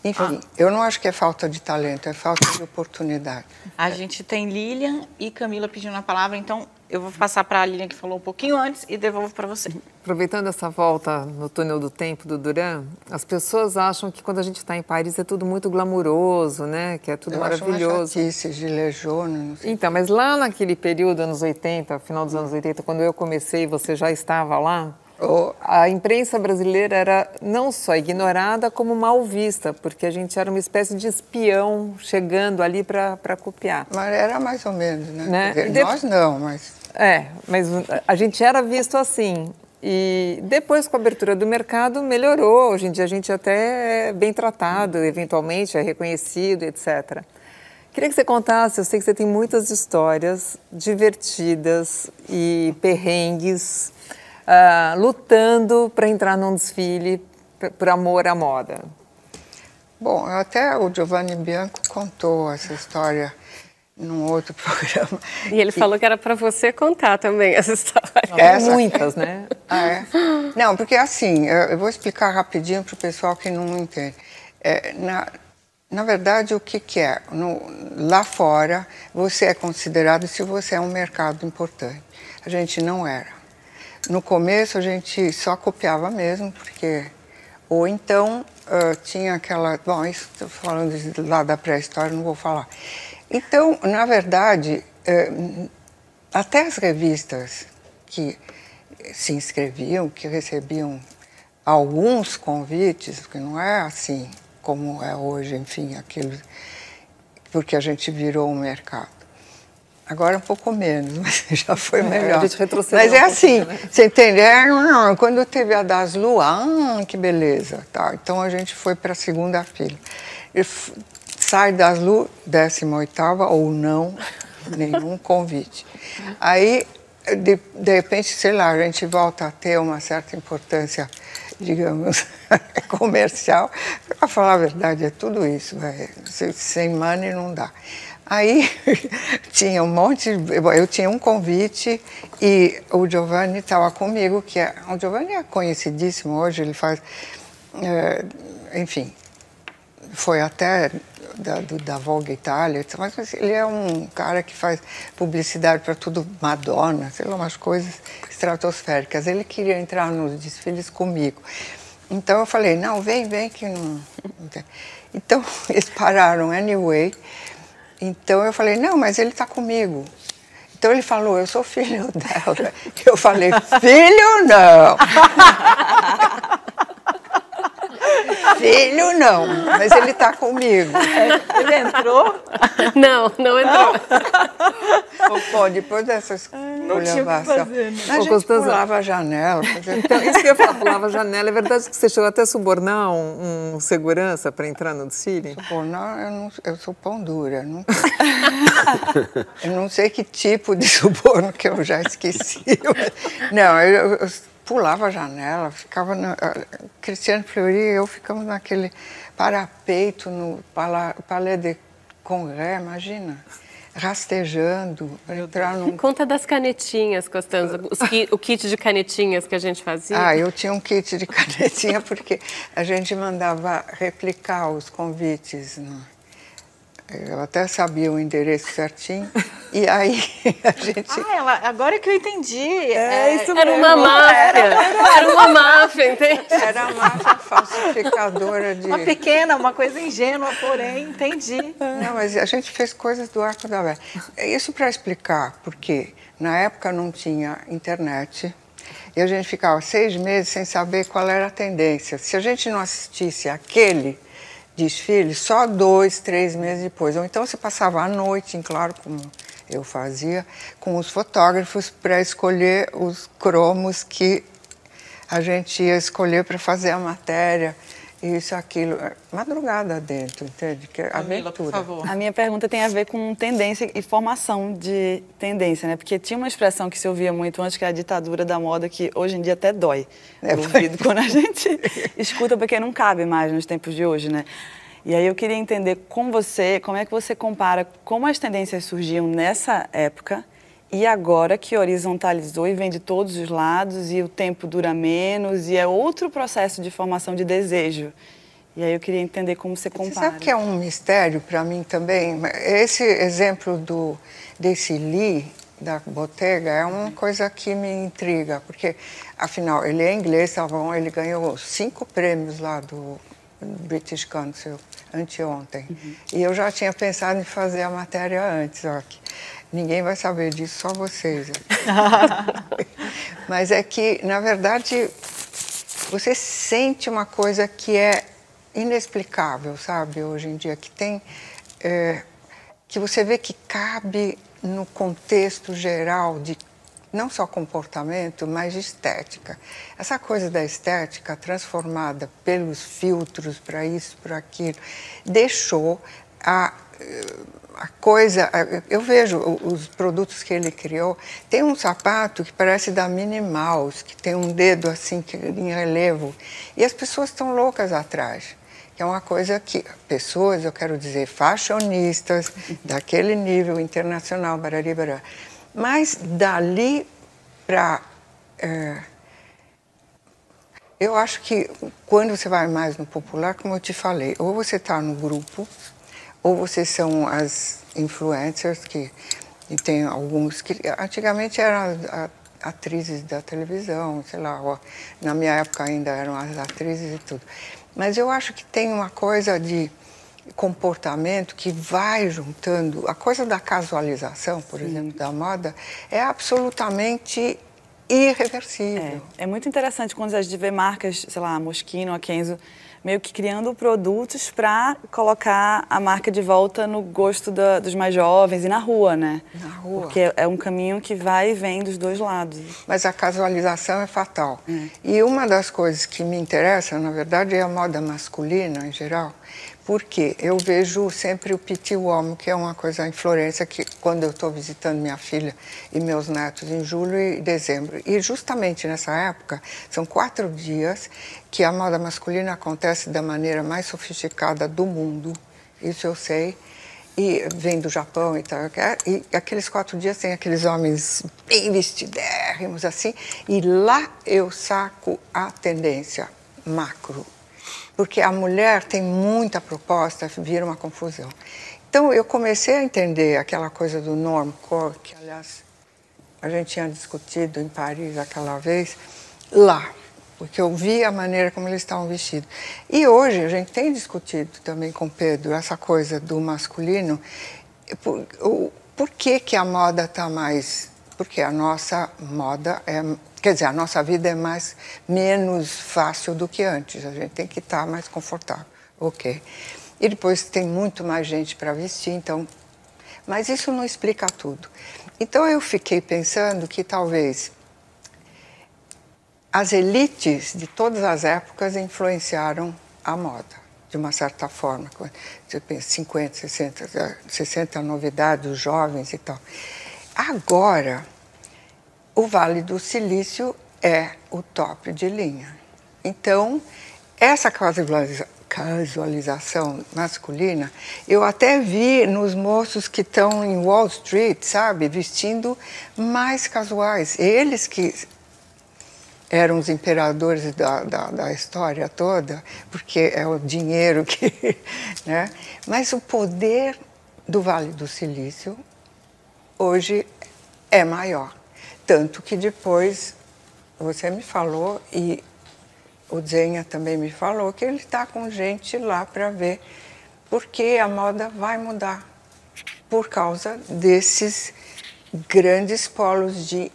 Enfim, ah. eu não acho que é falta de talento, é falta de oportunidade. A gente tem Lilian e Camila pedindo a palavra, então eu vou passar para a Lilian que falou um pouquinho antes e devolvo para você. Aproveitando essa volta no túnel do tempo do Duran, as pessoas acham que quando a gente está em Paris é tudo muito glamuroso, né? Que é tudo eu maravilhoso. Acho uma chatice, gilet jaune, Então, mas lá naquele período, anos 80, final dos anos 80, quando eu comecei, você já estava lá? a imprensa brasileira era não só ignorada, como mal vista, porque a gente era uma espécie de espião chegando ali para copiar. Mas era mais ou menos, né? né? Nós não, mas. É, mas a gente era visto assim. E depois, com a abertura do mercado, melhorou. Hoje em dia a gente até é bem tratado, eventualmente é reconhecido, etc. Queria que você contasse, eu sei que você tem muitas histórias divertidas e perrengues uh, lutando para entrar num desfile por amor à moda? Bom, até o Giovanni Bianco contou essa história num outro programa. E ele falou que era para você contar também essa história. Essa... Muitas, né? Ah, é? Não, porque assim, eu vou explicar rapidinho para o pessoal que não entende. É, na, na verdade, o que, que é? No, lá fora, você é considerado se você é um mercado importante. A gente não era. No começo a gente só copiava mesmo, porque. Ou então uh, tinha aquela. Bom, isso estou falando de, lá da pré-história, não vou falar. Então, na verdade, uh, até as revistas que se inscreviam, que recebiam alguns convites, que não é assim como é hoje, enfim, aquilo, porque a gente virou um mercado. Agora um pouco menos, mas já foi melhor. É, a gente retrocedeu mas é um assim, né? você entende? É, quando teve a das Lu, ah, que beleza. Tá, então a gente foi para a segunda fila. Sai das Lu, 18 ou não, nenhum convite. Aí, de, de repente, sei lá, a gente volta a ter uma certa importância, digamos, comercial. Para falar a verdade, é tudo isso. Véio. Sem money não dá. Aí tinha um monte, eu tinha um convite e o Giovanni estava comigo, que é, o Giovanni é conhecidíssimo hoje, ele faz, é, enfim, foi até da, do, da Vogue Itália, mas ele é um cara que faz publicidade para tudo, Madonna, sei lá, umas coisas estratosféricas. Ele queria entrar nos desfiles comigo. Então eu falei, não, vem, vem que não... Então eles pararam anyway, então eu falei, não, mas ele está comigo. Então ele falou, eu sou filho dela. Eu falei, filho não. Filho não, mas ele está comigo. Ele entrou? Não, não entrou. Pô, depois dessas não tinha que fazer, né? A gente Constanza... pulava a janela. Então, isso que eu ia falar, pulava a janela. É verdade que você chegou até a subornar um, um segurança para entrar no desfile? Subornar, eu, não, eu sou pão dura. Não... eu não sei que tipo de suborno que eu já esqueci. Não, eu, eu pulava a janela, ficava na, Cristiano Fleury e eu ficamos naquele parapeito no Palais de Congré, imagina rastejando para entrar num... Conta das canetinhas, Costanza, ki, o kit de canetinhas que a gente fazia. Ah, eu tinha um kit de canetinha porque a gente mandava replicar os convites. No eu até sabia o endereço certinho. E aí a gente. Ah, ela, agora que eu entendi. É, isso Era uma máfia. Era, era uma máfia, entende? Era uma máfia falsificadora de. Uma pequena, uma coisa ingênua, porém, entendi. Não, mas a gente fez coisas do arco da velha. Isso para explicar, porque na época não tinha internet. E a gente ficava seis meses sem saber qual era a tendência. Se a gente não assistisse aquele desfile só dois, três meses depois. Ou então você passava a noite, em claro, como eu fazia, com os fotógrafos para escolher os cromos que a gente ia escolher para fazer a matéria isso, aquilo, madrugada dentro, entende? Que é Camila, por favor. A minha pergunta tem a ver com tendência e formação de tendência, né? Porque tinha uma expressão que se ouvia muito antes, que é a ditadura da moda, que hoje em dia até dói é, ouvido quando a gente escuta, porque não cabe mais nos tempos de hoje, né? E aí eu queria entender com você, como é que você compara como as tendências surgiam nessa época e agora que horizontalizou e vem de todos os lados e o tempo dura menos e é outro processo de formação de desejo. E aí eu queria entender como você compara. Você sabe que é um mistério para mim também? Esse exemplo do desse Lee da Bottega é uma coisa que me intriga, porque afinal ele é inglês, tá bom? Ele ganhou cinco prêmios lá do British Council anteontem. Uhum. E eu já tinha pensado em fazer a matéria antes, ó. Ninguém vai saber disso, só vocês. Mas é que, na verdade, você sente uma coisa que é inexplicável, sabe, hoje em dia, que tem. É, que você vê que cabe no contexto geral de não só comportamento, mas estética. Essa coisa da estética transformada pelos filtros para isso, para aquilo, deixou a, a coisa. Eu vejo os produtos que ele criou. Tem um sapato que parece da Minnie Mouse, que tem um dedo assim em relevo, e as pessoas estão loucas atrás que é uma coisa que pessoas, eu quero dizer, fashionistas daquele nível internacional, barari, barari, mas dali para. É, eu acho que quando você vai mais no popular, como eu te falei, ou você está no grupo, ou vocês são as influencers, que e tem alguns que antigamente eram atrizes da televisão, sei lá, ó, na minha época ainda eram as atrizes e tudo. Mas eu acho que tem uma coisa de comportamento que vai juntando. A coisa da casualização, por Sim. exemplo, da moda, é absolutamente irreversível. É, é, muito interessante quando a gente vê marcas, sei lá, Moschino, a Kenzo, meio que criando produtos para colocar a marca de volta no gosto da, dos mais jovens e na rua, né? Na rua. Porque é, é um caminho que vai e vem dos dois lados. Mas a casualização é fatal. É. E uma das coisas que me interessa, na verdade, é a moda masculina em geral. Porque eu vejo sempre o Petit Uomo, que é uma coisa em Florença, que quando eu estou visitando minha filha e meus netos em julho e dezembro. E justamente nessa época, são quatro dias que a moda masculina acontece da maneira mais sofisticada do mundo, isso eu sei, e vem do Japão e tal. E aqueles quatro dias tem aqueles homens bem vestidérrimos assim, e lá eu saco a tendência macro porque a mulher tem muita proposta, vira uma confusão. Então eu comecei a entender aquela coisa do normcore, que aliás a gente tinha discutido em Paris aquela vez, lá, porque eu vi a maneira como eles estavam vestidos. E hoje a gente tem discutido também com Pedro essa coisa do masculino, por, o, por que, que a moda está mais. Porque a nossa moda é Quer dizer, a nossa vida é mais menos fácil do que antes. A gente tem que estar mais confortável, ok? E depois tem muito mais gente para vestir, então. Mas isso não explica tudo. Então eu fiquei pensando que talvez as elites de todas as épocas influenciaram a moda, de uma certa forma. Você pensa 50, 60, 60 novidades, os jovens e tal. Agora o Vale do casualização masculina, eu até vi nos moços que estão em Wall Street, sabe, vestindo mais casuais. Eles que eram os imperadores da, da, da, história toda, porque é o dinheiro que. Né? Mas o poder do Vale do Silício hoje é maior. Tanto que depois você me falou e o Zenha também me falou que ele está com gente lá para ver porque a moda vai mudar por causa desses grandes polos de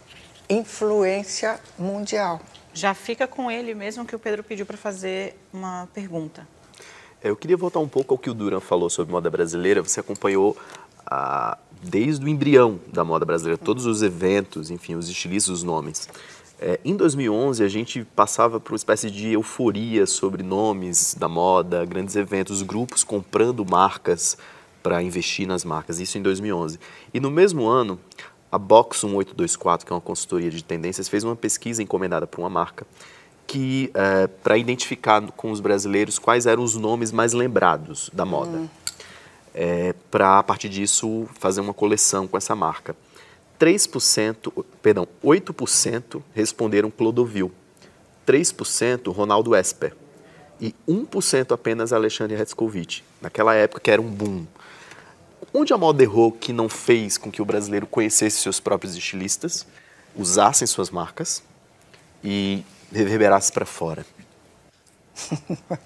influência mundial. Já fica com ele mesmo que o Pedro pediu para fazer uma pergunta. É, eu queria voltar um pouco ao que o Duran falou sobre moda brasileira. Você acompanhou ah, desde o embrião da moda brasileira, todos os eventos, enfim, os estilistas, os nomes. É, em 2011, a gente passava por uma espécie de euforia sobre nomes da moda, grandes eventos, grupos comprando marcas para investir nas marcas, isso em 2011. E no mesmo ano, a Box 1824, que é uma consultoria de tendências, fez uma pesquisa encomendada por uma marca que é, para identificar com os brasileiros quais eram os nomes mais lembrados da moda. Hum. É, para, a partir disso, fazer uma coleção com essa marca. 3%, perdão, 8% responderam Clodovil, 3% Ronaldo Esper e 1% apenas Alexandre Retzkovic, naquela época que era um boom. Onde a moda errou que não fez com que o brasileiro conhecesse seus próprios estilistas, usassem suas marcas e reverberasse para fora?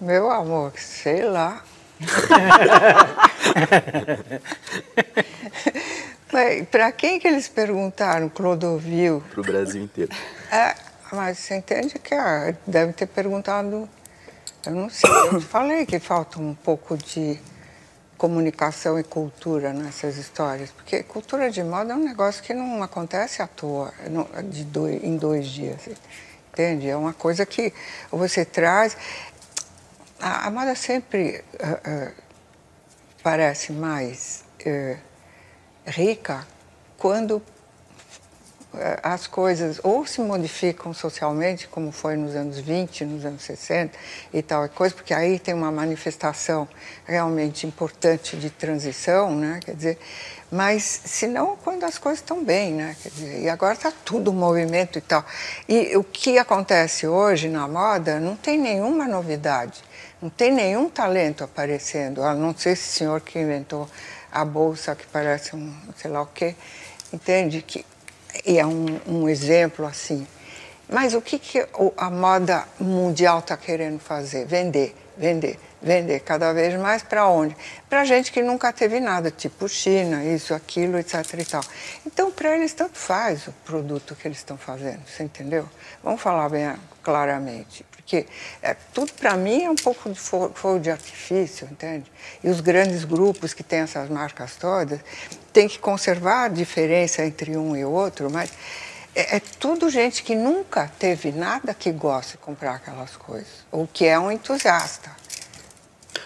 Meu amor, sei lá. Para quem que eles perguntaram Clodovil? Para o Brasil inteiro. É, mas você entende que ah, deve ter perguntado, eu não sei, eu te falei que falta um pouco de comunicação e cultura nessas histórias, porque cultura de moda é um negócio que não acontece à toa, de dois, em dois dias, entende? É uma coisa que você traz... A, a moda sempre uh, uh, parece mais... Uh, rica quando as coisas ou se modificam socialmente, como foi nos anos 20, nos anos 60 e tal coisa, porque aí tem uma manifestação realmente importante de transição, né? Quer dizer, mas se não quando as coisas estão bem, né? Quer dizer, e agora está tudo movimento e tal. E o que acontece hoje na moda não tem nenhuma novidade, não tem nenhum talento aparecendo, a não ser esse senhor que inventou a bolsa que parece um sei lá o quê, entende? Que, e é um, um exemplo assim. Mas o que, que a moda mundial está querendo fazer? Vender, vender, vender cada vez mais para onde? Para gente que nunca teve nada, tipo China, isso, aquilo, etc. E tal. Então, para eles, tanto faz o produto que eles estão fazendo, você entendeu? Vamos falar bem claramente. Porque é, tudo para mim é um pouco de fogo de artifício, entende? E os grandes grupos que têm essas marcas todas têm que conservar a diferença entre um e outro, mas é, é tudo gente que nunca teve nada que goste de comprar aquelas coisas, ou que é um entusiasta.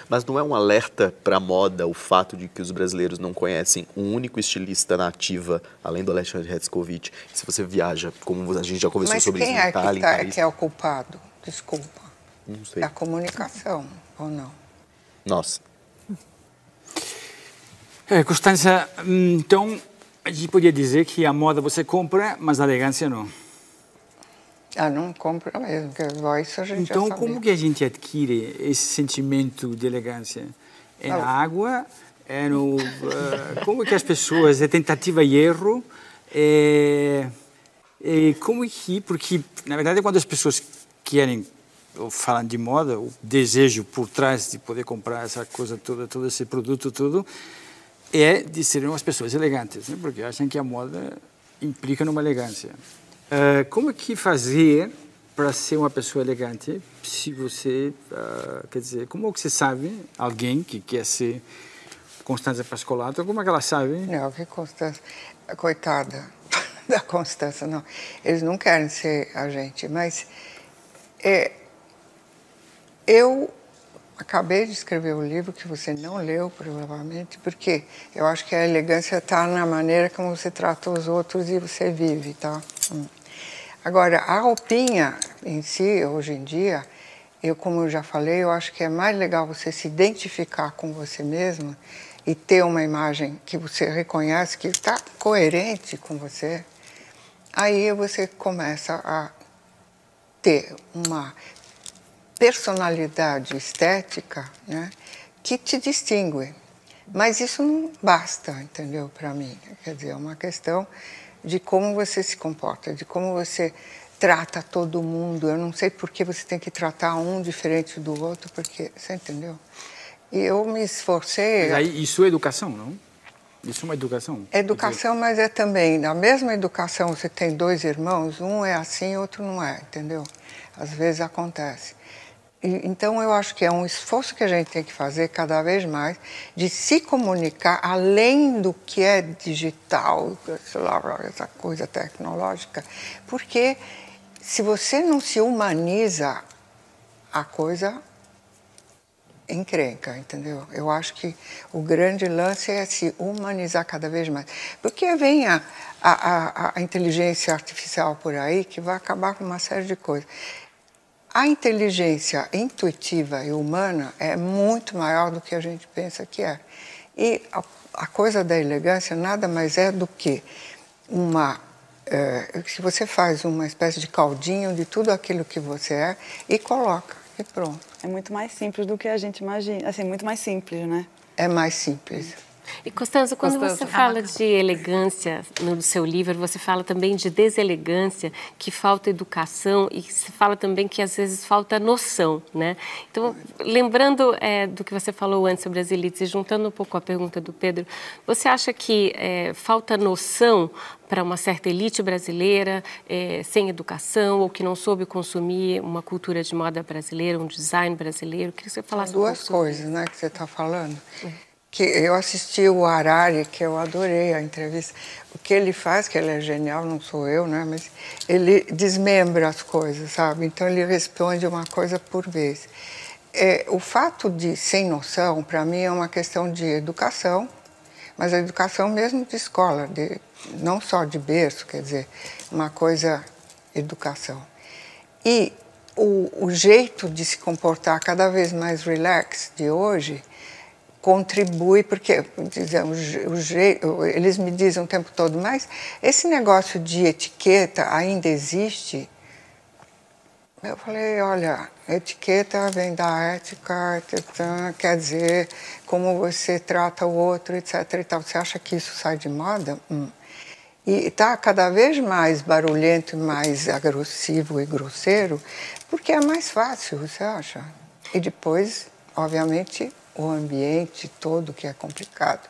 Mas não é um alerta para a moda o fato de que os brasileiros não conhecem um único estilista na ativa, além do Alexandre Retzkovic? Se você viaja, como a gente já conversou Mas sobre isso em é Itália, que, tá, que é o culpado? Desculpa. Não sei. É a comunicação, ou não? Nossa. É, Constança, então a gente podia dizer que a moda você compra, mas a elegância não. Ah, não compra mesmo, porque isso a gente Então, já como que a gente adquire esse sentimento de elegância? É na água? É no... Uh, como que as pessoas... É tentativa e erro? É, é, como que... Porque, na verdade, quando as pessoas querem falam de moda, o desejo por trás de poder comprar essa coisa toda, todo esse produto tudo, é de serem umas pessoas elegantes, né? porque acham que a moda implica numa elegância. Uh, como que fazer para ser uma pessoa elegante se você, uh, quer dizer, como que você sabe, alguém que quer ser Constança Pascolato, como é que ela sabe? Não, que Constança, coitada da Constança, não. Eles não querem ser a gente, mas é, eu acabei de escrever o um livro que você não leu, provavelmente, porque eu acho que a elegância está na maneira como você trata os outros e você vive, tá? Hum. Agora, a roupinha em si, hoje em dia, eu, como eu já falei, eu acho que é mais legal você se identificar com você mesma e ter uma imagem que você reconhece que está coerente com você. Aí você começa a ter uma personalidade estética né, que te distingue. Mas isso não basta, entendeu, para mim. Quer dizer, é uma questão de como você se comporta, de como você trata todo mundo. Eu não sei por que você tem que tratar um diferente do outro, porque você entendeu? E eu me esforcei. Mas aí, isso é educação, não? Isso é uma educação? Educação, mas é também. Na mesma educação, você tem dois irmãos, um é assim, outro não é, entendeu? Às vezes acontece. E, então, eu acho que é um esforço que a gente tem que fazer cada vez mais de se comunicar além do que é digital, lá, essa coisa tecnológica, porque se você não se humaniza, a coisa encrenca, entendeu? Eu acho que o grande lance é se humanizar cada vez mais. Porque vem a, a, a, inteligência artificial por aí que vai acabar com uma série de coisas. A inteligência intuitiva e humana é muito maior do que a gente pensa que é. E a, a coisa da elegância nada mais é do que uma é, se você faz uma espécie de caldinho de tudo aquilo que você é e coloca e pronto. É muito mais simples do que a gente imagina, assim, muito mais simples, né? É mais simples. E Costanza, quando você fala de elegância no seu livro, você fala também de deselegância, que falta educação e se fala também que às vezes falta noção, né? Então, lembrando é, do que você falou antes sobre as elites e juntando um pouco a pergunta do Pedro, você acha que é, falta noção para uma certa elite brasileira é, sem educação ou que não soube consumir uma cultura de moda brasileira, um design brasileiro? Queria que você falasse Duas um coisas, né, que você está falando. Que eu assisti o Harari, que eu adorei a entrevista. O que ele faz, que ele é genial, não sou eu, né? Mas ele desmembra as coisas, sabe? Então ele responde uma coisa por vez. É, o fato de sem noção, para mim, é uma questão de educação, mas a educação mesmo de escola, de, não só de berço, quer dizer, uma coisa educação. E o, o jeito de se comportar cada vez mais relax de hoje contribui, porque dizemos, eles me dizem o tempo todo, mas esse negócio de etiqueta ainda existe? Eu falei, olha, etiqueta vem da ética, quer dizer como você trata o outro, etc. E tal. Você acha que isso sai de moda? Hum. E está cada vez mais barulhento, mais agressivo e grosseiro, porque é mais fácil, você acha? E depois, obviamente, o ambiente todo que é complicado,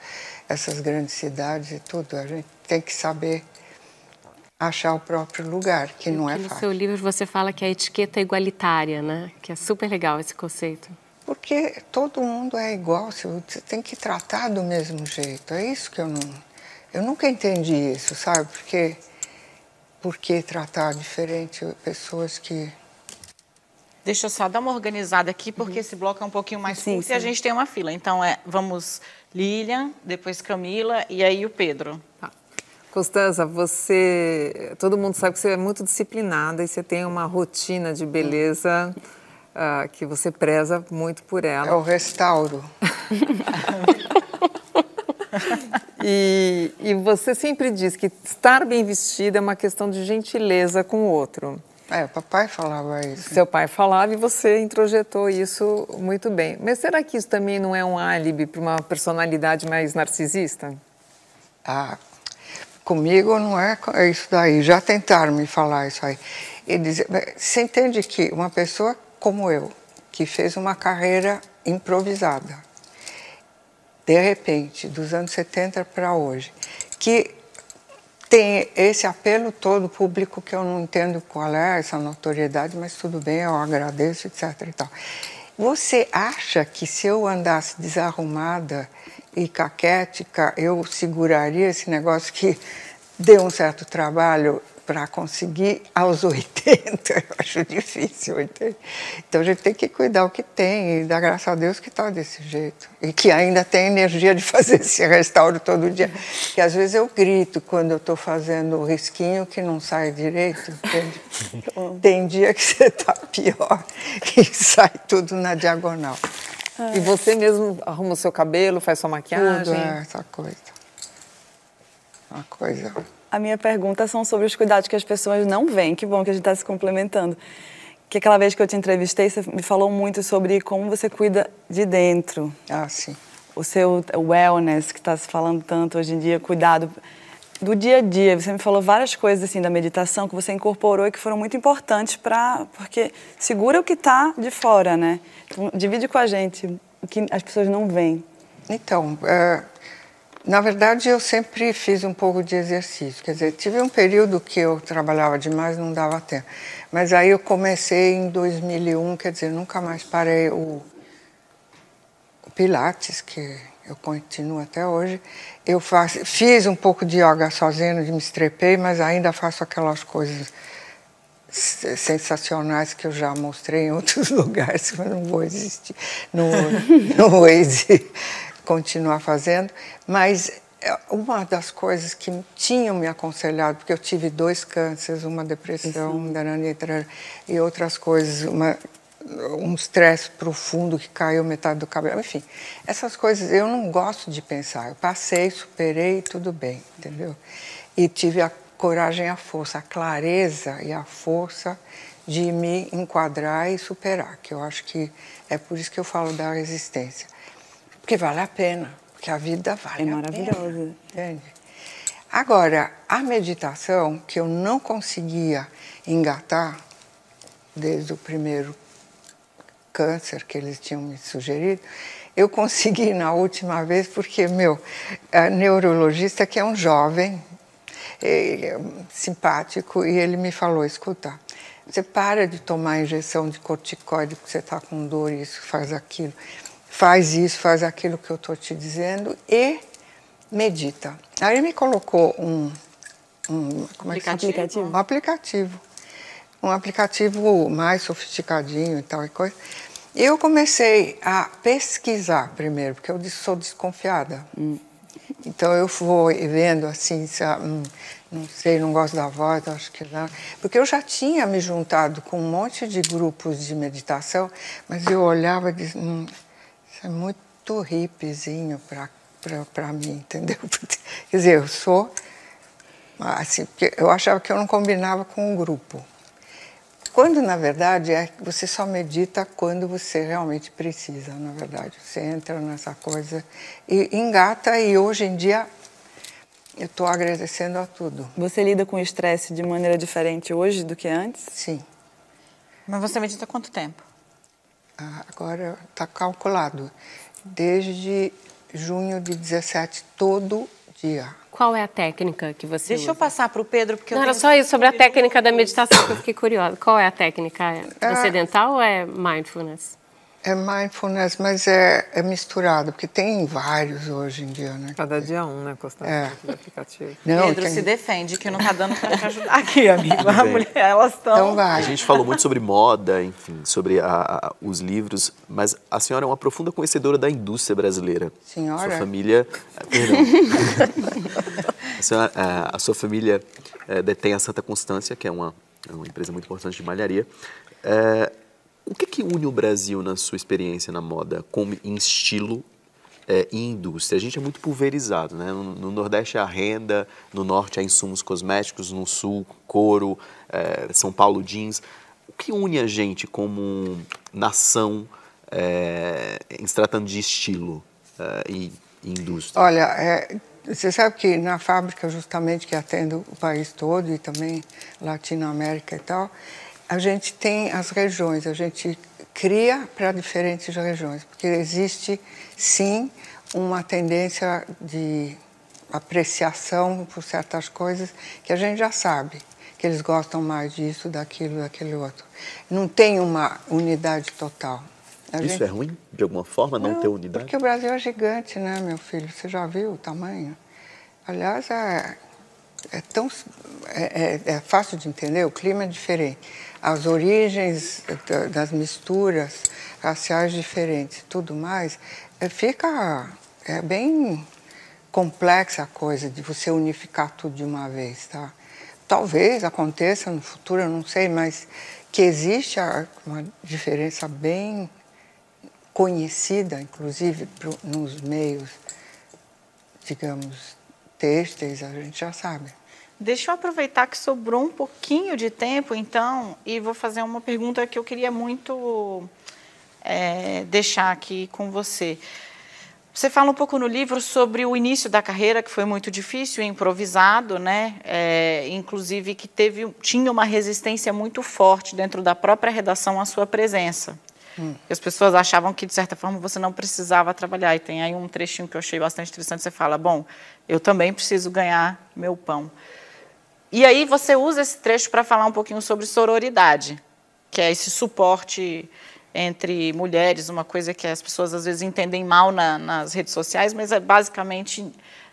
essas grandes cidades e tudo, a gente tem que saber achar o próprio lugar, que não é fácil. No seu livro você fala que a etiqueta é igualitária, né? Que é super legal esse conceito. Porque todo mundo é igual, você tem que tratar do mesmo jeito. É isso que eu não. Eu nunca entendi isso, sabe? Porque por que tratar diferente pessoas que Deixa eu só dar uma organizada aqui, porque uhum. esse bloco é um pouquinho mais sim, curto sim. e a gente tem uma fila. Então, é, vamos Lilian, depois Camila e aí o Pedro. Tá. Costanza, você. Todo mundo sabe que você é muito disciplinada e você tem uma rotina de beleza uh, que você preza muito por ela. É o restauro. e, e você sempre diz que estar bem vestida é uma questão de gentileza com o outro. É, papai falava isso. Seu pai falava e você introjetou isso muito bem. Mas será que isso também não é um álibi para uma personalidade mais narcisista? Ah, comigo não é isso daí. Já tentaram me falar isso aí. E dizer, você entende que uma pessoa como eu, que fez uma carreira improvisada, de repente, dos anos 70 para hoje, que tem esse apelo todo público que eu não entendo qual é essa notoriedade, mas tudo bem, eu agradeço, etc. E tal. Você acha que se eu andasse desarrumada e caquética, eu seguraria esse negócio que deu um certo trabalho para conseguir aos 80, eu acho difícil. 80. Então a gente tem que cuidar o que tem e dar graças a Deus que está desse jeito. E que ainda tem energia de fazer esse restauro todo dia. Que às vezes eu grito quando eu estou fazendo o risquinho que não sai direito. Entende? tem dia que você está pior e sai tudo na diagonal. E você mesmo arruma o seu cabelo, faz sua maquiagem? Tudo é essa coisa. Uma coisa a minha pergunta são sobre os cuidados que as pessoas não veem. Que bom que a gente está se complementando. Que aquela vez que eu te entrevistei, você me falou muito sobre como você cuida de dentro. Ah, sim. O seu wellness, que está se falando tanto hoje em dia, cuidado do dia a dia. Você me falou várias coisas assim da meditação que você incorporou e que foram muito importantes para porque segura o que está de fora, né? Então, divide com a gente o que as pessoas não veem. Então, é, na verdade, eu sempre fiz um pouco de exercício. Quer dizer, tive um período que eu trabalhava demais, não dava tempo. Mas aí eu comecei em 2001, quer dizer, nunca mais parei o, o Pilates, que eu continuo até hoje. Eu faço, fiz um pouco de yoga sozinho, de me estrepei, mas ainda faço aquelas coisas sensacionais que eu já mostrei em outros lugares, mas não vou existir, não vou existir continuar fazendo, mas é, uma das coisas que tinham me aconselhado, porque eu tive dois cânceres, uma depressão, um e outras coisas, uma, um estresse profundo que caiu metade do cabelo, enfim, essas coisas eu não gosto de pensar. Eu passei, superei, tudo bem, entendeu? E tive a coragem, a força, a clareza e a força de me enquadrar e superar, que eu acho que é por isso que eu falo da resistência. Porque vale a pena, porque a vida vale é a maravilhosa. Entende? Agora, a meditação, que eu não conseguia engatar desde o primeiro câncer que eles tinham me sugerido, eu consegui na última vez porque meu neurologista, que é um jovem, é, simpático, e ele me falou, escuta, você para de tomar injeção de corticoide porque você está com dor e isso faz aquilo faz isso, faz aquilo que eu estou te dizendo e medita. Aí ele me colocou um, um como é que aplicativo? Um aplicativo. Um aplicativo mais sofisticadinho e tal e coisa. E eu comecei a pesquisar primeiro, porque eu sou desconfiada. Hum. Então eu vou vendo assim, hum, não sei, não gosto da voz, acho que não. Porque eu já tinha me juntado com um monte de grupos de meditação, mas eu olhava e dizia, hum, é muito hippiezinho para mim, entendeu? Quer dizer, eu sou. Assim, porque eu achava que eu não combinava com o grupo. Quando, na verdade, é você só medita quando você realmente precisa, na verdade. Você entra nessa coisa e engata, e hoje em dia eu estou agradecendo a tudo. Você lida com o estresse de maneira diferente hoje do que antes? Sim. Mas você medita quanto tempo? Agora está calculado, desde junho de 17, todo dia. Qual é a técnica que você Deixa usa? eu passar para o Pedro, porque Não, eu era só isso, sobre a técnica da meditação que eu fiquei curiosa. Qual é a técnica? É transcendental ou é mindfulness? É mindfulness, mas é, é misturado, porque tem vários hoje em dia, né? Cada dia um, né, Costa? É. aplicativo. Não, Pedro tem... se defende, que não está dando para te ajudar aqui, amigo. A mulher, elas estão... Então vai. A gente falou muito sobre moda, enfim, sobre a, a, os livros, mas a senhora é uma profunda conhecedora da indústria brasileira. Senhora? Sua família... Perdão. a, senhora, a, a, sua família é, detém a Santa Constância, que é uma, é uma empresa muito importante de malharia. É, o que, que une o Brasil na sua experiência na moda, como em estilo é, e indústria? A gente é muito pulverizado, né? No, no, Nordeste a renda, no Norte há insumos cosméticos, no Sul couro, é, São Paulo jeans. O que une a gente como nação é, em se tratando de estilo e, e, indústria? Olha, é, você sabe que na fábrica justamente que atendo o país todo e também Latinoamérica e tal, a gente tem as regiões, a gente cria para diferentes regiões, porque existe sim uma tendência de apreciação por certas coisas que a gente já sabe, que eles gostam mais disso, daquilo, daquele outro. Não tem uma unidade total. A Isso gente... é ruim, de alguma forma, não, não, ter unidade? Porque o Brasil é gigante, né, meu filho? Você já viu o tamanho? Aliás, é é tão é, é, é, fácil de entender, o clima é diferente. As origens das misturas raciais diferentes, tudo mais, é, fica é bem complexa a coisa de você unificar tudo de uma vez, tá? Talvez aconteça no futuro, eu não sei, mas que existe uma diferença bem conhecida, inclusive nos meios, digamos, têxteis, a gente já sabe. Deixa eu aproveitar que sobrou um pouquinho de tempo, então, e vou fazer uma pergunta que eu queria muito é, deixar aqui com você. Você fala um pouco no livro sobre o início da carreira, que foi muito difícil, improvisado, né? É, inclusive que teve, tinha uma resistência muito forte dentro da própria redação à sua presença. Hum. As pessoas achavam que, de certa forma, você não precisava trabalhar. E tem aí um trechinho que eu achei bastante interessante. Você fala, bom, eu também preciso ganhar meu pão. E aí você usa esse trecho para falar um pouquinho sobre sororidade, que é esse suporte entre mulheres, uma coisa que as pessoas às vezes entendem mal na, nas redes sociais, mas é basicamente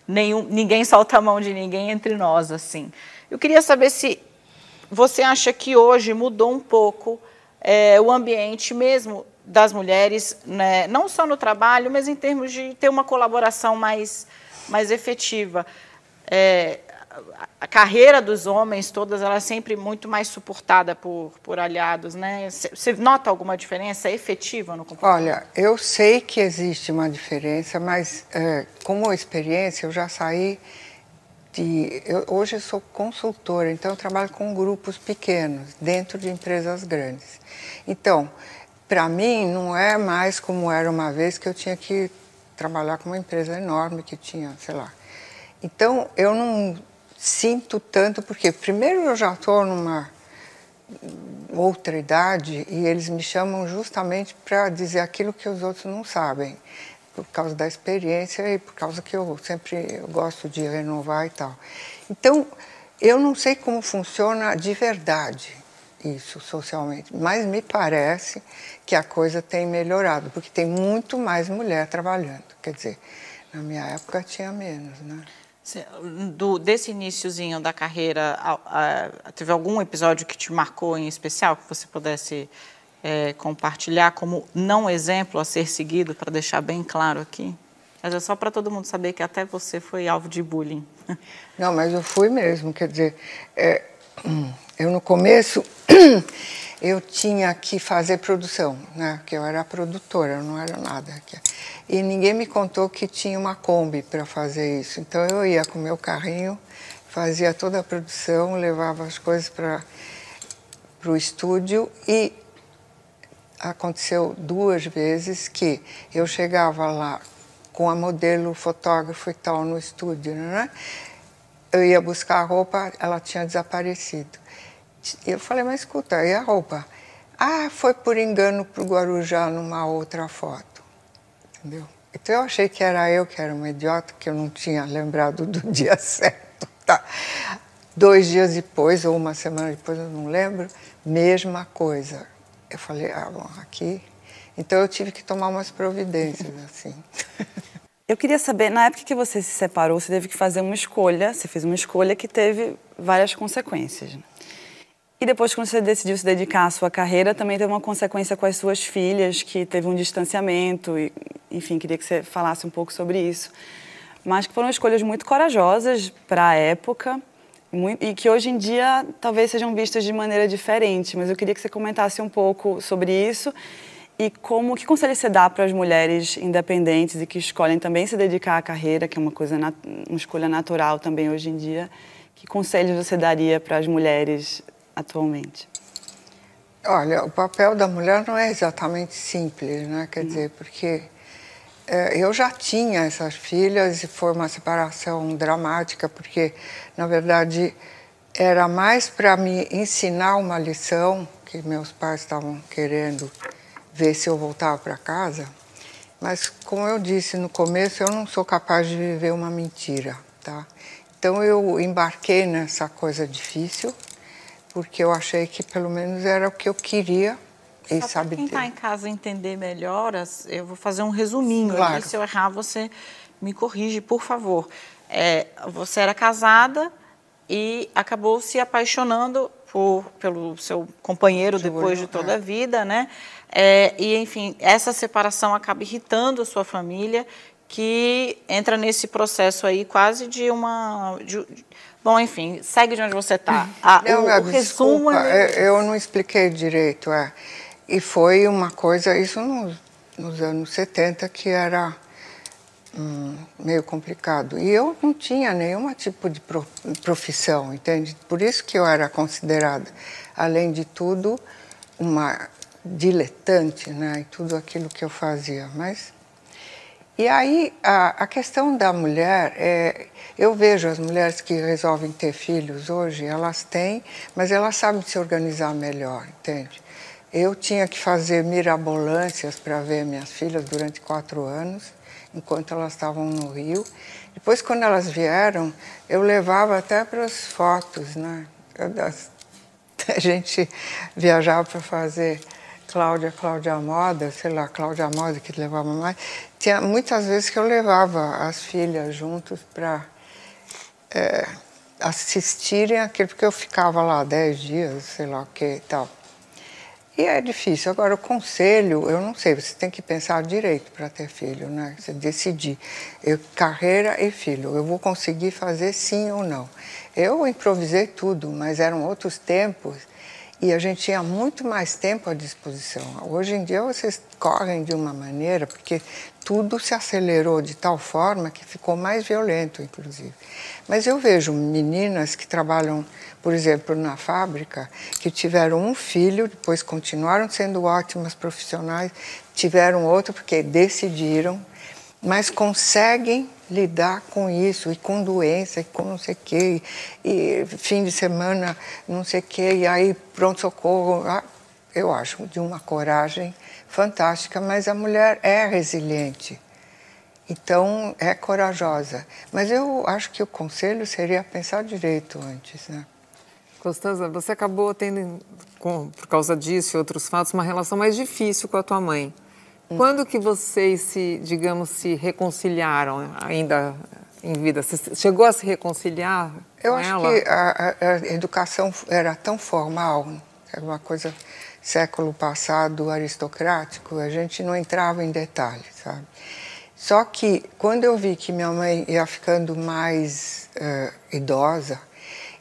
nenhum, ninguém solta a mão de ninguém entre nós, assim. Eu queria saber se você acha que hoje mudou um pouco é, o ambiente mesmo das mulheres, né, não só no trabalho, mas em termos de ter uma colaboração mais, mais efetiva. É, a carreira dos homens, todas elas sempre muito mais suportada por, por aliados, né? Você nota alguma diferença efetiva no comportamento? Olha, eu sei que existe uma diferença, mas é, como experiência eu já saí de... Eu, hoje eu sou consultora, então eu trabalho com grupos pequenos, dentro de empresas grandes. Então, para mim não é mais como era uma vez que eu tinha que trabalhar com uma empresa enorme que tinha, sei lá. Então, eu não sinto tanto, porque primeiro eu já estou numa outra idade e eles me chamam justamente para dizer aquilo que os outros não sabem, por causa da experiência e por causa que eu sempre gosto de renovar e tal. Então, eu não sei como funciona de verdade isso socialmente, mas me parece que a coisa tem melhorado, porque tem muito mais mulher trabalhando. Quer dizer, na minha época tinha menos, né? Do, desse iníciozinho da carreira, a, a, teve algum episódio que te marcou em especial, que você pudesse é, compartilhar como não exemplo a ser seguido, para deixar bem claro aqui? Mas é só para todo mundo saber que até você foi alvo de bullying. Não, mas eu fui mesmo, quer dizer, é, eu no começo eu tinha que fazer produção, né? Que eu era produtora, eu não era nada. E ninguém me contou que tinha uma Kombi para fazer isso. Então eu ia com meu carrinho, fazia toda a produção, levava as coisas para o estúdio e aconteceu duas vezes que eu chegava lá com a modelo, fotógrafo e tal no estúdio, né? Eu ia buscar a roupa, ela tinha desaparecido. Eu falei, mas escuta, e a roupa? Ah, foi por engano para o Guarujá numa outra foto entendeu? Então eu achei que era eu que era uma idiota, que eu não tinha lembrado do dia certo. Tá? Dois dias depois, ou uma semana depois, eu não lembro, mesma coisa. Eu falei, ah, bom, aqui. Então eu tive que tomar umas providências, assim. Eu queria saber, na época que você se separou, você teve que fazer uma escolha, você fez uma escolha que teve várias consequências. E depois, quando você decidiu se dedicar à sua carreira, também teve uma consequência com as suas filhas, que teve um distanciamento. E, enfim, queria que você falasse um pouco sobre isso. Mas que foram escolhas muito corajosas para a época e que hoje em dia talvez sejam vistas de maneira diferente. Mas eu queria que você comentasse um pouco sobre isso e como que conselho você dá para as mulheres independentes e que escolhem também se dedicar à carreira, que é uma coisa uma escolha natural também hoje em dia. Que conselhos você daria para as mulheres atualmente? Olha, o papel da mulher não é exatamente simples, né? Quer dizer, porque é, eu já tinha essas filhas e foi uma separação dramática, porque, na verdade, era mais para me ensinar uma lição que meus pais estavam querendo ver se eu voltava para casa. Mas, como eu disse no começo, eu não sou capaz de viver uma mentira, tá? Então, eu embarquei nessa coisa difícil porque eu achei que pelo menos era o que eu queria e Só sabe quem está em casa entender melhor, eu vou fazer um resuminho claro. aqui. Se eu errar, você me corrige, por favor. É, você era casada e acabou se apaixonando por, pelo seu companheiro depois de toda a vida, né? É, e, enfim, essa separação acaba irritando a sua família, que entra nesse processo aí quase de uma... De, bom, enfim, segue de onde você está. o, o resumo... É... Eu não expliquei direito, é. E foi uma coisa, isso nos, nos anos 70, que era hum, meio complicado. E eu não tinha nenhum tipo de profissão, entende? Por isso que eu era considerada, além de tudo, uma diletante, né? Em tudo aquilo que eu fazia. Mas e aí a, a questão da mulher é, eu vejo as mulheres que resolvem ter filhos hoje, elas têm, mas elas sabem se organizar melhor, entende? Eu tinha que fazer mirabolâncias para ver minhas filhas durante quatro anos enquanto elas estavam no Rio. Depois, quando elas vieram, eu levava até para as fotos, né? A gente viajava para fazer Cláudia, Cláudia Moda, sei lá, Cláudia Moda que levava mais. Tinha muitas vezes que eu levava as filhas juntos para é, assistirem aquilo, porque eu ficava lá dez dias, sei lá o que e tal. E é difícil. Agora, o conselho, eu não sei, você tem que pensar direito para ter filho, né? Você decidir. Eu, carreira e filho, eu vou conseguir fazer sim ou não. Eu improvisei tudo, mas eram outros tempos e a gente tinha muito mais tempo à disposição. Hoje em dia vocês correm de uma maneira, porque tudo se acelerou de tal forma que ficou mais violento, inclusive. Mas eu vejo meninas que trabalham por exemplo, na fábrica, que tiveram um filho, depois continuaram sendo ótimas profissionais, tiveram outro porque decidiram, mas conseguem lidar com isso e com doença e com não sei o quê, e, fim de semana não sei o quê, e aí pronto-socorro. Ah, eu acho de uma coragem fantástica, mas a mulher é resiliente. Então, é corajosa. Mas eu acho que o conselho seria pensar direito antes, né? Você acabou tendo, por causa disso e outros fatos, uma relação mais difícil com a tua mãe. Hum. Quando que vocês se, digamos, se reconciliaram ainda em vida? Você chegou a se reconciliar Eu acho ela? que a, a, educação era tão formal, era uma coisa século passado aristocrático, a gente não entrava em detalhes, sabe? Só que quando eu vi que minha mãe ia ficando mais uh, idosa,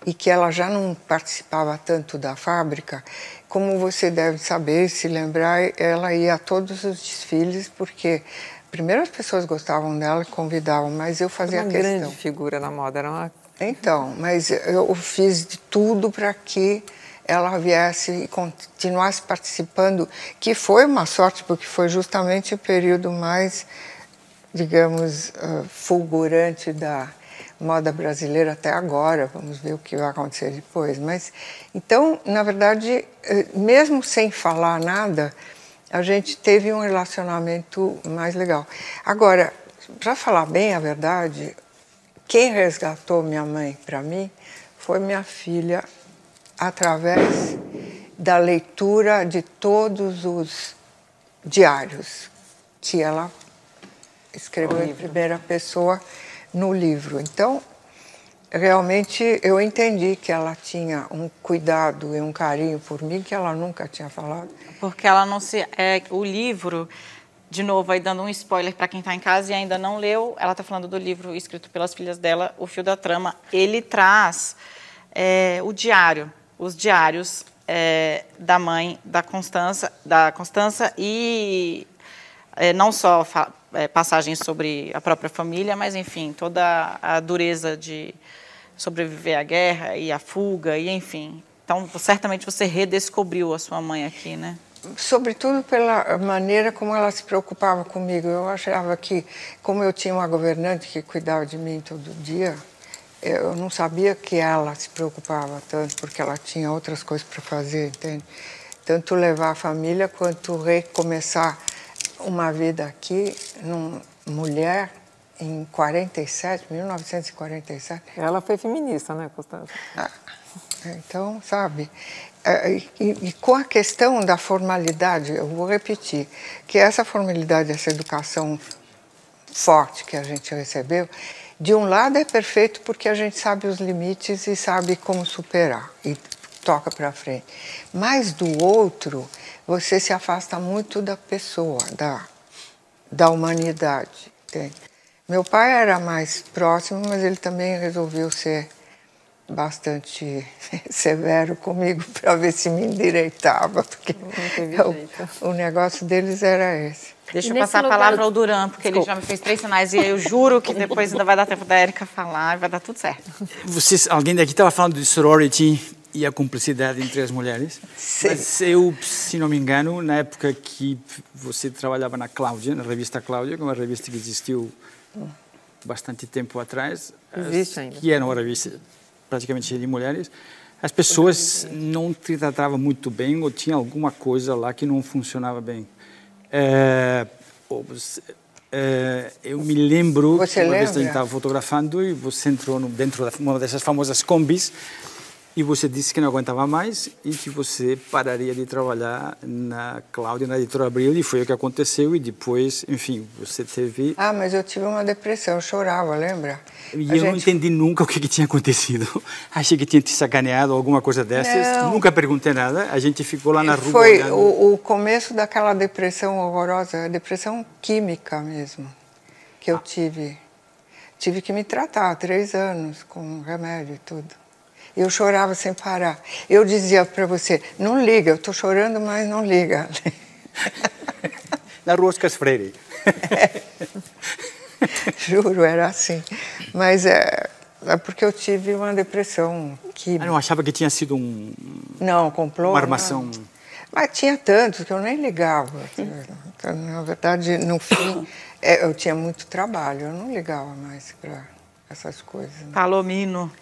e que ela já não participava tanto da fábrica, como você deve saber, se lembrar, ela ia a todos os desfiles, porque primeiro as pessoas gostavam dela e convidavam, mas eu fazia uma questão. Uma grande figura na moda, era uma... Então, mas eu fiz de tudo para que ela viesse e continuasse participando, que foi uma sorte, porque foi justamente o período mais, digamos, uh, fulgurante da, moda brasileira até agora, vamos ver o que vai acontecer depois. Mas então, na verdade, eh, mesmo sem falar nada, a gente teve um relacionamento mais legal. Agora, para falar bem a verdade, quem resgatou minha mãe para mim foi minha filha através da leitura de todos os diários que ela escreveu em primeira pessoa no livro. Então, realmente eu entendi que ela tinha um cuidado e um carinho por mim que ela nunca tinha falado. Porque ela não se. É, o livro, de novo, aí dando um spoiler para quem está em casa e ainda não leu, ela está falando do livro escrito pelas filhas dela, O Fio da Trama. Ele traz é, o diário, os diários é, da mãe da Constança, da Constança e é, não só é, passagens sobre a própria família, mas enfim, toda a dureza de sobreviver à guerra e à fuga, e enfim. Então, certamente você redescobriu a sua mãe aqui, né? Sobretudo pela maneira como ela se preocupava comigo. Eu achava que, como eu tinha uma governante que cuidava de mim todo dia, eu não sabia que ela se preocupava tanto, porque ela tinha outras coisas para fazer, entende? Tanto levar a família quanto recomeçar uma vida aqui, num, mulher, em 47, 1947. Ela foi feminista, né, Constância? Ah, então, sabe, é, e, e, com a questão da formalidade, eu vou repetir, que essa formalidade, essa educação forte que a gente recebeu, De um lado é perfeito porque a gente sabe os limites e sabe como superar e toca para frente. Mas do outro, você se afasta muito da pessoa, da, da humanidade. Entende? Meu pai era mais próximo, mas ele também resolveu ser bastante severo comigo para ver se me endireitava, porque o, o, negócio deles era esse. Deixa eu passar a palavra ao Duran, porque Desculpa. ele já me fez três sinais e eu juro que depois ainda vai dar tempo da Erika falar e vai dar tudo certo. Vocês, alguém daqui estava falando de sorority e a cumplicidade entre as mulheres. Sim. Mas eu, se não me engano, na época que você trabalhava na Cláudia, na revista Cláudia, que é uma revista que existiu bastante tempo atrás, Existe ainda. que era uma revista praticamente cheia de mulheres, as pessoas não te tratavam muito bem ou tinha alguma coisa lá que não funcionava bem. É, eu me lembro você uma lembra? vez a gente estava fotografando e você entrou dentro de uma dessas famosas combis e você disse que não aguentava mais e que você pararia de trabalhar na Cláudia, na editora Abril, e foi o que aconteceu. E depois, enfim, você teve. Ah, mas eu tive uma depressão, eu chorava, lembra? E a eu gente... não entendi nunca o que, que, tinha acontecido. Achei que tinha te sacaneado, alguma coisa dessas. Não. Nunca perguntei nada. A gente ficou lá na rua. Foi o, o, começo daquela depressão horrorosa, depressão química mesmo, que eu ah. tive. Tive que me tratar três anos com remédio e tudo. Eu chorava sem parar. Eu dizia para você, não liga, eu estou chorando, mas não liga. Na Roscas Freire. É. Juro, era assim. Mas é, é, porque eu tive uma depressão que... Ah, não achava que tinha sido um... Não, complô. Uma armação... Não. Mas tinha tantos que eu nem ligava. Então, na verdade, no fim, é, eu tinha muito trabalho. Eu não ligava mais para essas coisas. Palomino.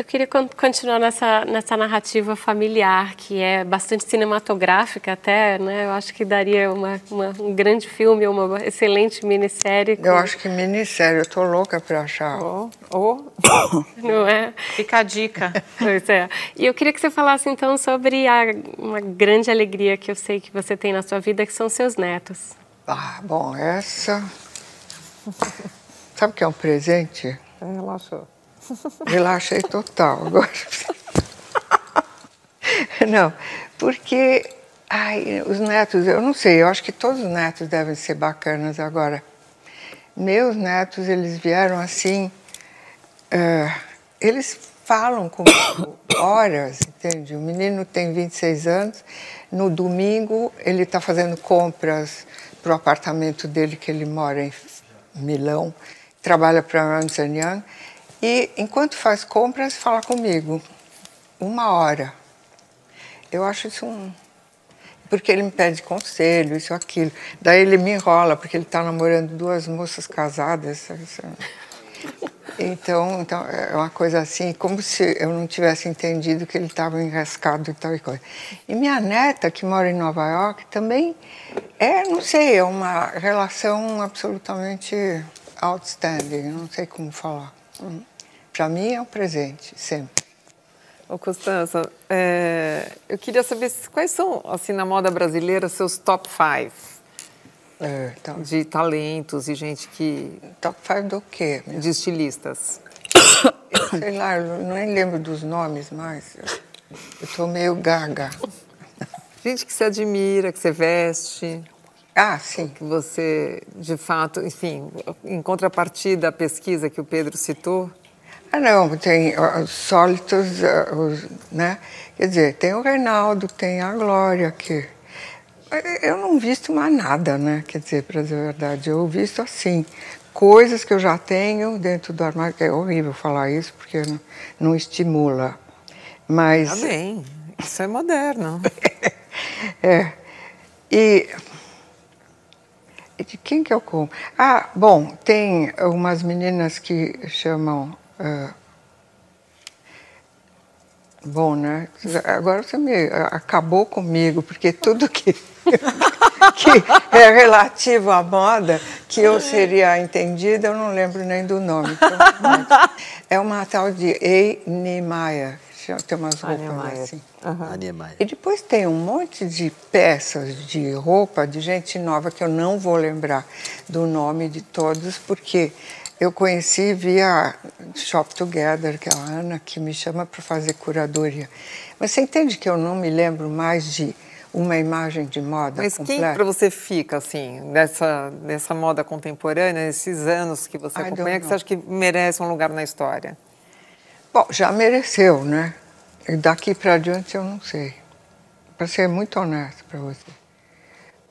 Eu queria continuar nessa, nessa narrativa familiar, que é bastante cinematográfica até, né? Eu acho que daria uma, uma um grande filme, uma excelente minissérie. Com... Eu acho que minissérie, eu tô louca para achar. Oh, oh. Não é? Fica a dica. Pois é. E eu queria que você falasse então sobre a, uma grande alegria que eu sei que você tem na sua vida, que são seus netos. Ah, bom, essa... Sabe o que é um presente? Relaxou. Relaxei total agora. Não, porque ai, os netos, eu não sei, eu acho que todos os netos devem ser bacanas agora. Meus netos, eles vieram assim, uh, eles falam comigo horas, entende? O menino tem 26 anos, no domingo ele está fazendo compras para o apartamento dele, que ele mora em Milão, trabalha para a Ernst Young, e enquanto faz compras, fala comigo. Uma hora. Eu acho isso um. Porque ele me pede conselho, isso, aquilo. Daí ele me enrola, porque ele está namorando duas moças casadas. Então, então, é uma coisa assim, como se eu não tivesse entendido que ele estava enrascado e tal e coisa. E minha neta, que mora em Nova York, também é, não sei, é uma relação absolutamente outstanding, não sei como falar. Hum. Para mim é um presente, sempre. Ô Constança, é, eu queria saber quais são, assim, na moda brasileira, seus top five é, então, de talentos e gente que... Top five do quê? De estilistas. Eu, sei lá, eu nem lembro dos nomes mais. Eu estou meio gaga. Gente que você admira, que você veste. Ah, sim. Que você, de fato, enfim, em contrapartida à pesquisa que o Pedro citou, ah, não, tem os sólitos, os, né? Quer dizer, tem o Reinaldo, tem a Glória, que eu não visto mais nada, né? Quer dizer, para dizer a verdade, eu visto assim, coisas que eu já tenho dentro do armário, é horrível falar isso, porque não, não estimula, mas... Tá bem, isso é moderno. é, e... De quem que eu como? Ah, bom, tem umas meninas que chamam ah, bom, né? Agora você me acabou comigo, porque tudo que, que é relativo à moda, que eu seria entendida, eu não lembro nem do nome. É uma tal de Ei Niemeyer, tem umas roupas assim. Uhum. E depois tem um monte de peças de roupa de gente nova que eu não vou lembrar do nome de todos, porque eu conheci via Shop Together, que é a Ana que me chama para fazer curadoria. Mas você entende que eu não me lembro mais de uma imagem de moda Mas completa? quem para você fica, assim, dessa, dessa moda contemporânea, esses anos que você acompanha, que você acha que merece um lugar na história? Bom, já mereceu, né? E daqui para adiante eu não sei. Para ser muito honesto para você.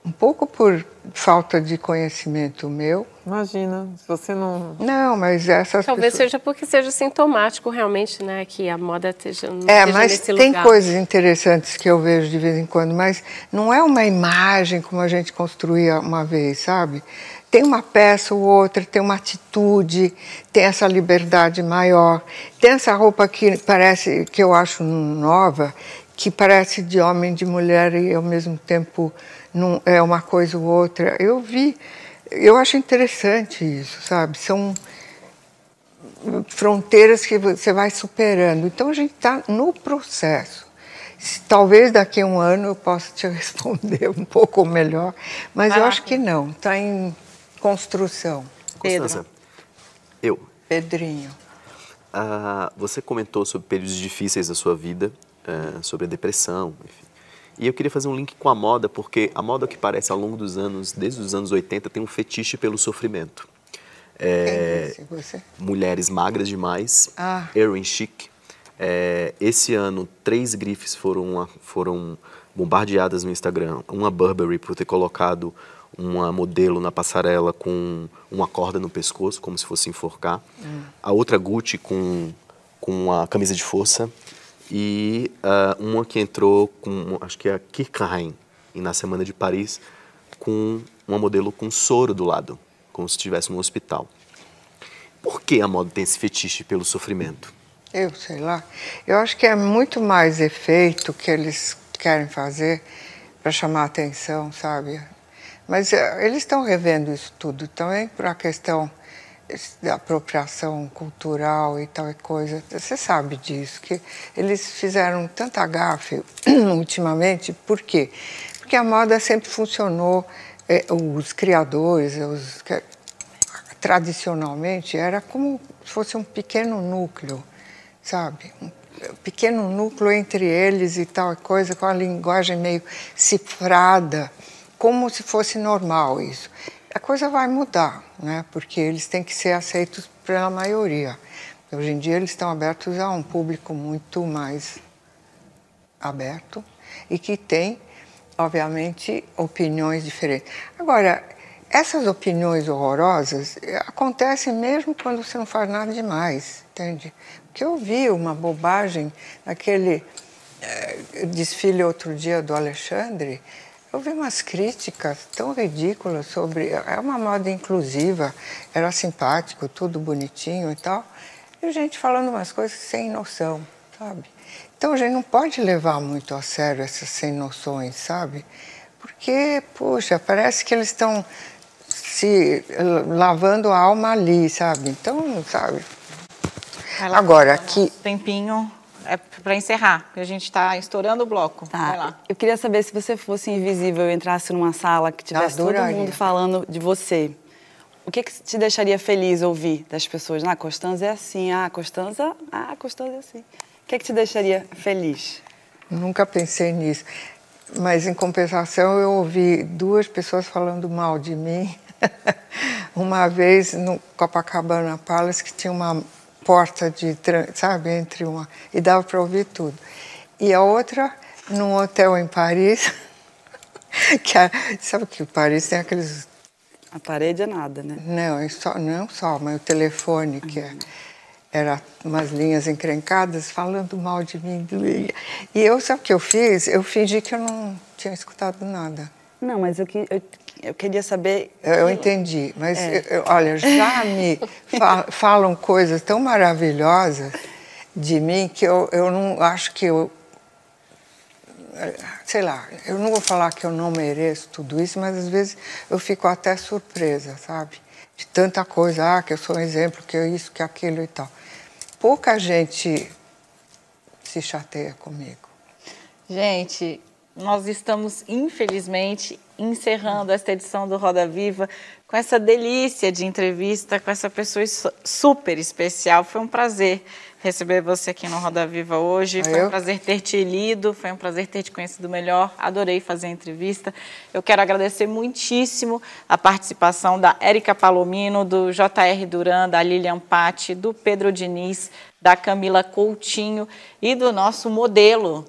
Um pouco por falta de conhecimento meu. Imagina, se você não. Não, mas essas Talvez pessoas... seja porque seja sintomático realmente, né? Que a moda esteja, não É, esteja mas nesse tem lugar. coisas interessantes que eu vejo de vez em quando, mas não é uma imagem como a gente construía uma vez, sabe? Tem uma peça ou outra, tem uma atitude, tem essa liberdade maior, tem essa roupa que parece, que eu acho nova, que parece de homem, de mulher e ao mesmo tempo não é uma coisa ou outra. Eu vi, eu acho interessante isso, sabe? São fronteiras que você vai superando. Então a gente está no processo. Talvez daqui a um ano eu possa te responder um pouco melhor, mas eu acho que não. Está em construção. Constança, eu. Pedrinho. Ah, você comentou sobre períodos difíceis da sua vida, eh, sobre a depressão, enfim. E eu queria fazer um link com a moda, porque a moda que parece ao longo dos anos, desde os anos 80, tem um fetiche pelo sofrimento. É, você? mulheres magras demais, Ah. Erin Chic. É, esse ano, três grifes foram, foram bombardeadas no Instagram. Uma Burberry por ter colocado uma modelo na passarela com uma corda no pescoço, como se fosse enforcar. A outra Gucci com, com uma camisa de força. E ah, uma que entrou com, acho que é a Kirkheim, na Semana de Paris, com uma modelo com soro do lado, como se estivesse no hospital. Por que a moda tem esse fetiche pelo sofrimento? Eu sei lá. Eu acho que é muito mais efeito que eles querem fazer para chamar atenção, sabe? Mas eh, eles estão revendo isso tudo também por a questão da apropriação cultural e tal e coisa. Você sabe disso, que eles fizeram tanta gafe ultimamente. Por quê? Porque a moda sempre funcionou, eh, os criadores, os, tradicionalmente, era como se fosse um pequeno núcleo, sabe? Um pequeno núcleo entre eles e tal coisa, com a linguagem meio cifrada, como se fosse normal isso. A coisa vai mudar, né? Porque eles têm que ser aceitos pela maioria. Hoje em dia eles estão abertos a um público muito mais aberto e que tem, obviamente, opiniões diferentes. Agora, essas opiniões horrorosas eh, acontecem mesmo quando você não faz nada demais, entende? Porque eu vi uma bobagem naquele eh, desfile outro dia do Alexandre, eu vi umas críticas tão ridículas sobre. É uma moda inclusiva, era simpático, tudo bonitinho e tal. E gente falando umas coisas sem noção, sabe? Então a gente não pode levar muito a sério essas sem noções, sabe? Porque, puxa, parece que eles estão se lavando a alma ali, sabe? Então, sabe? Agora, aqui. Tempinho é para encerrar, porque a gente está estourando o bloco. Vai Tá. lá. Eu queria saber se você fosse invisível e entrasse numa sala que tivesse todo mundo falando de você. O que, que te deixaria feliz ouvir das pessoas? Ah, a Constanza é assim. Ah, a Constanza, ah, a Constanza é assim. O que, que te deixaria feliz? Nunca pensei nisso. Mas, em compensação, eu ouvi duas pessoas falando mal de mim. uma vez no Copacabana Palace, que tinha uma porta de, sabe, entre uma. e dava para ouvir tudo. E a outra, num hotel em Paris, que a, sabe que Paris tem aqueles. A parede é nada, né? Não, é só, não só, mas o telefone, que é, era umas linhas encrencadas falando mal de mim. E eu, sabe o que eu fiz? Eu fingi que eu não tinha escutado nada. Não, mas eu, que- eu, eu queria saber. Eu, eu entendi, mas É. eu- olha, já me fa- falam coisas tão maravilhosas de mim que eu, eu não acho que eu. Sei lá, eu não vou falar que eu não mereço tudo isso, mas às vezes eu fico até surpresa, sabe? De tanta coisa, ah, que eu sou um exemplo, que eu isso, que aquilo e tal. Pouca gente se chateia comigo. Gente, nós estamos, infelizmente, encerrando esta edição do Roda Viva com essa delícia de entrevista com essa pessoa super especial. Foi um prazer receber você aqui no Roda Viva hoje. Foi um prazer ter te lido, foi um prazer ter te conhecido melhor. Adorei fazer a entrevista. Eu quero agradecer muitíssimo a participação da Érica Palomino, do JR Duran, da Lilian Patti, do Pedro Diniz, da Camila Coutinho e do nosso modelo,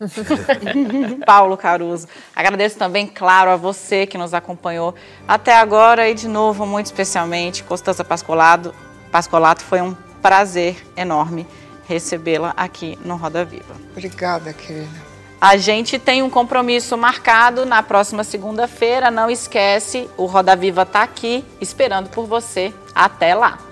Paulo Caruso. Agradeço também, claro, a você que nos acompanhou até agora e, de novo, muito especialmente, Constança Pascolato. Pascolato foi um prazer enorme recebê-la aqui no Roda Viva. Obrigada, querida. A gente tem um compromisso marcado na próxima segunda-feira. Não esquece, o Roda Viva está aqui esperando por você. Até lá!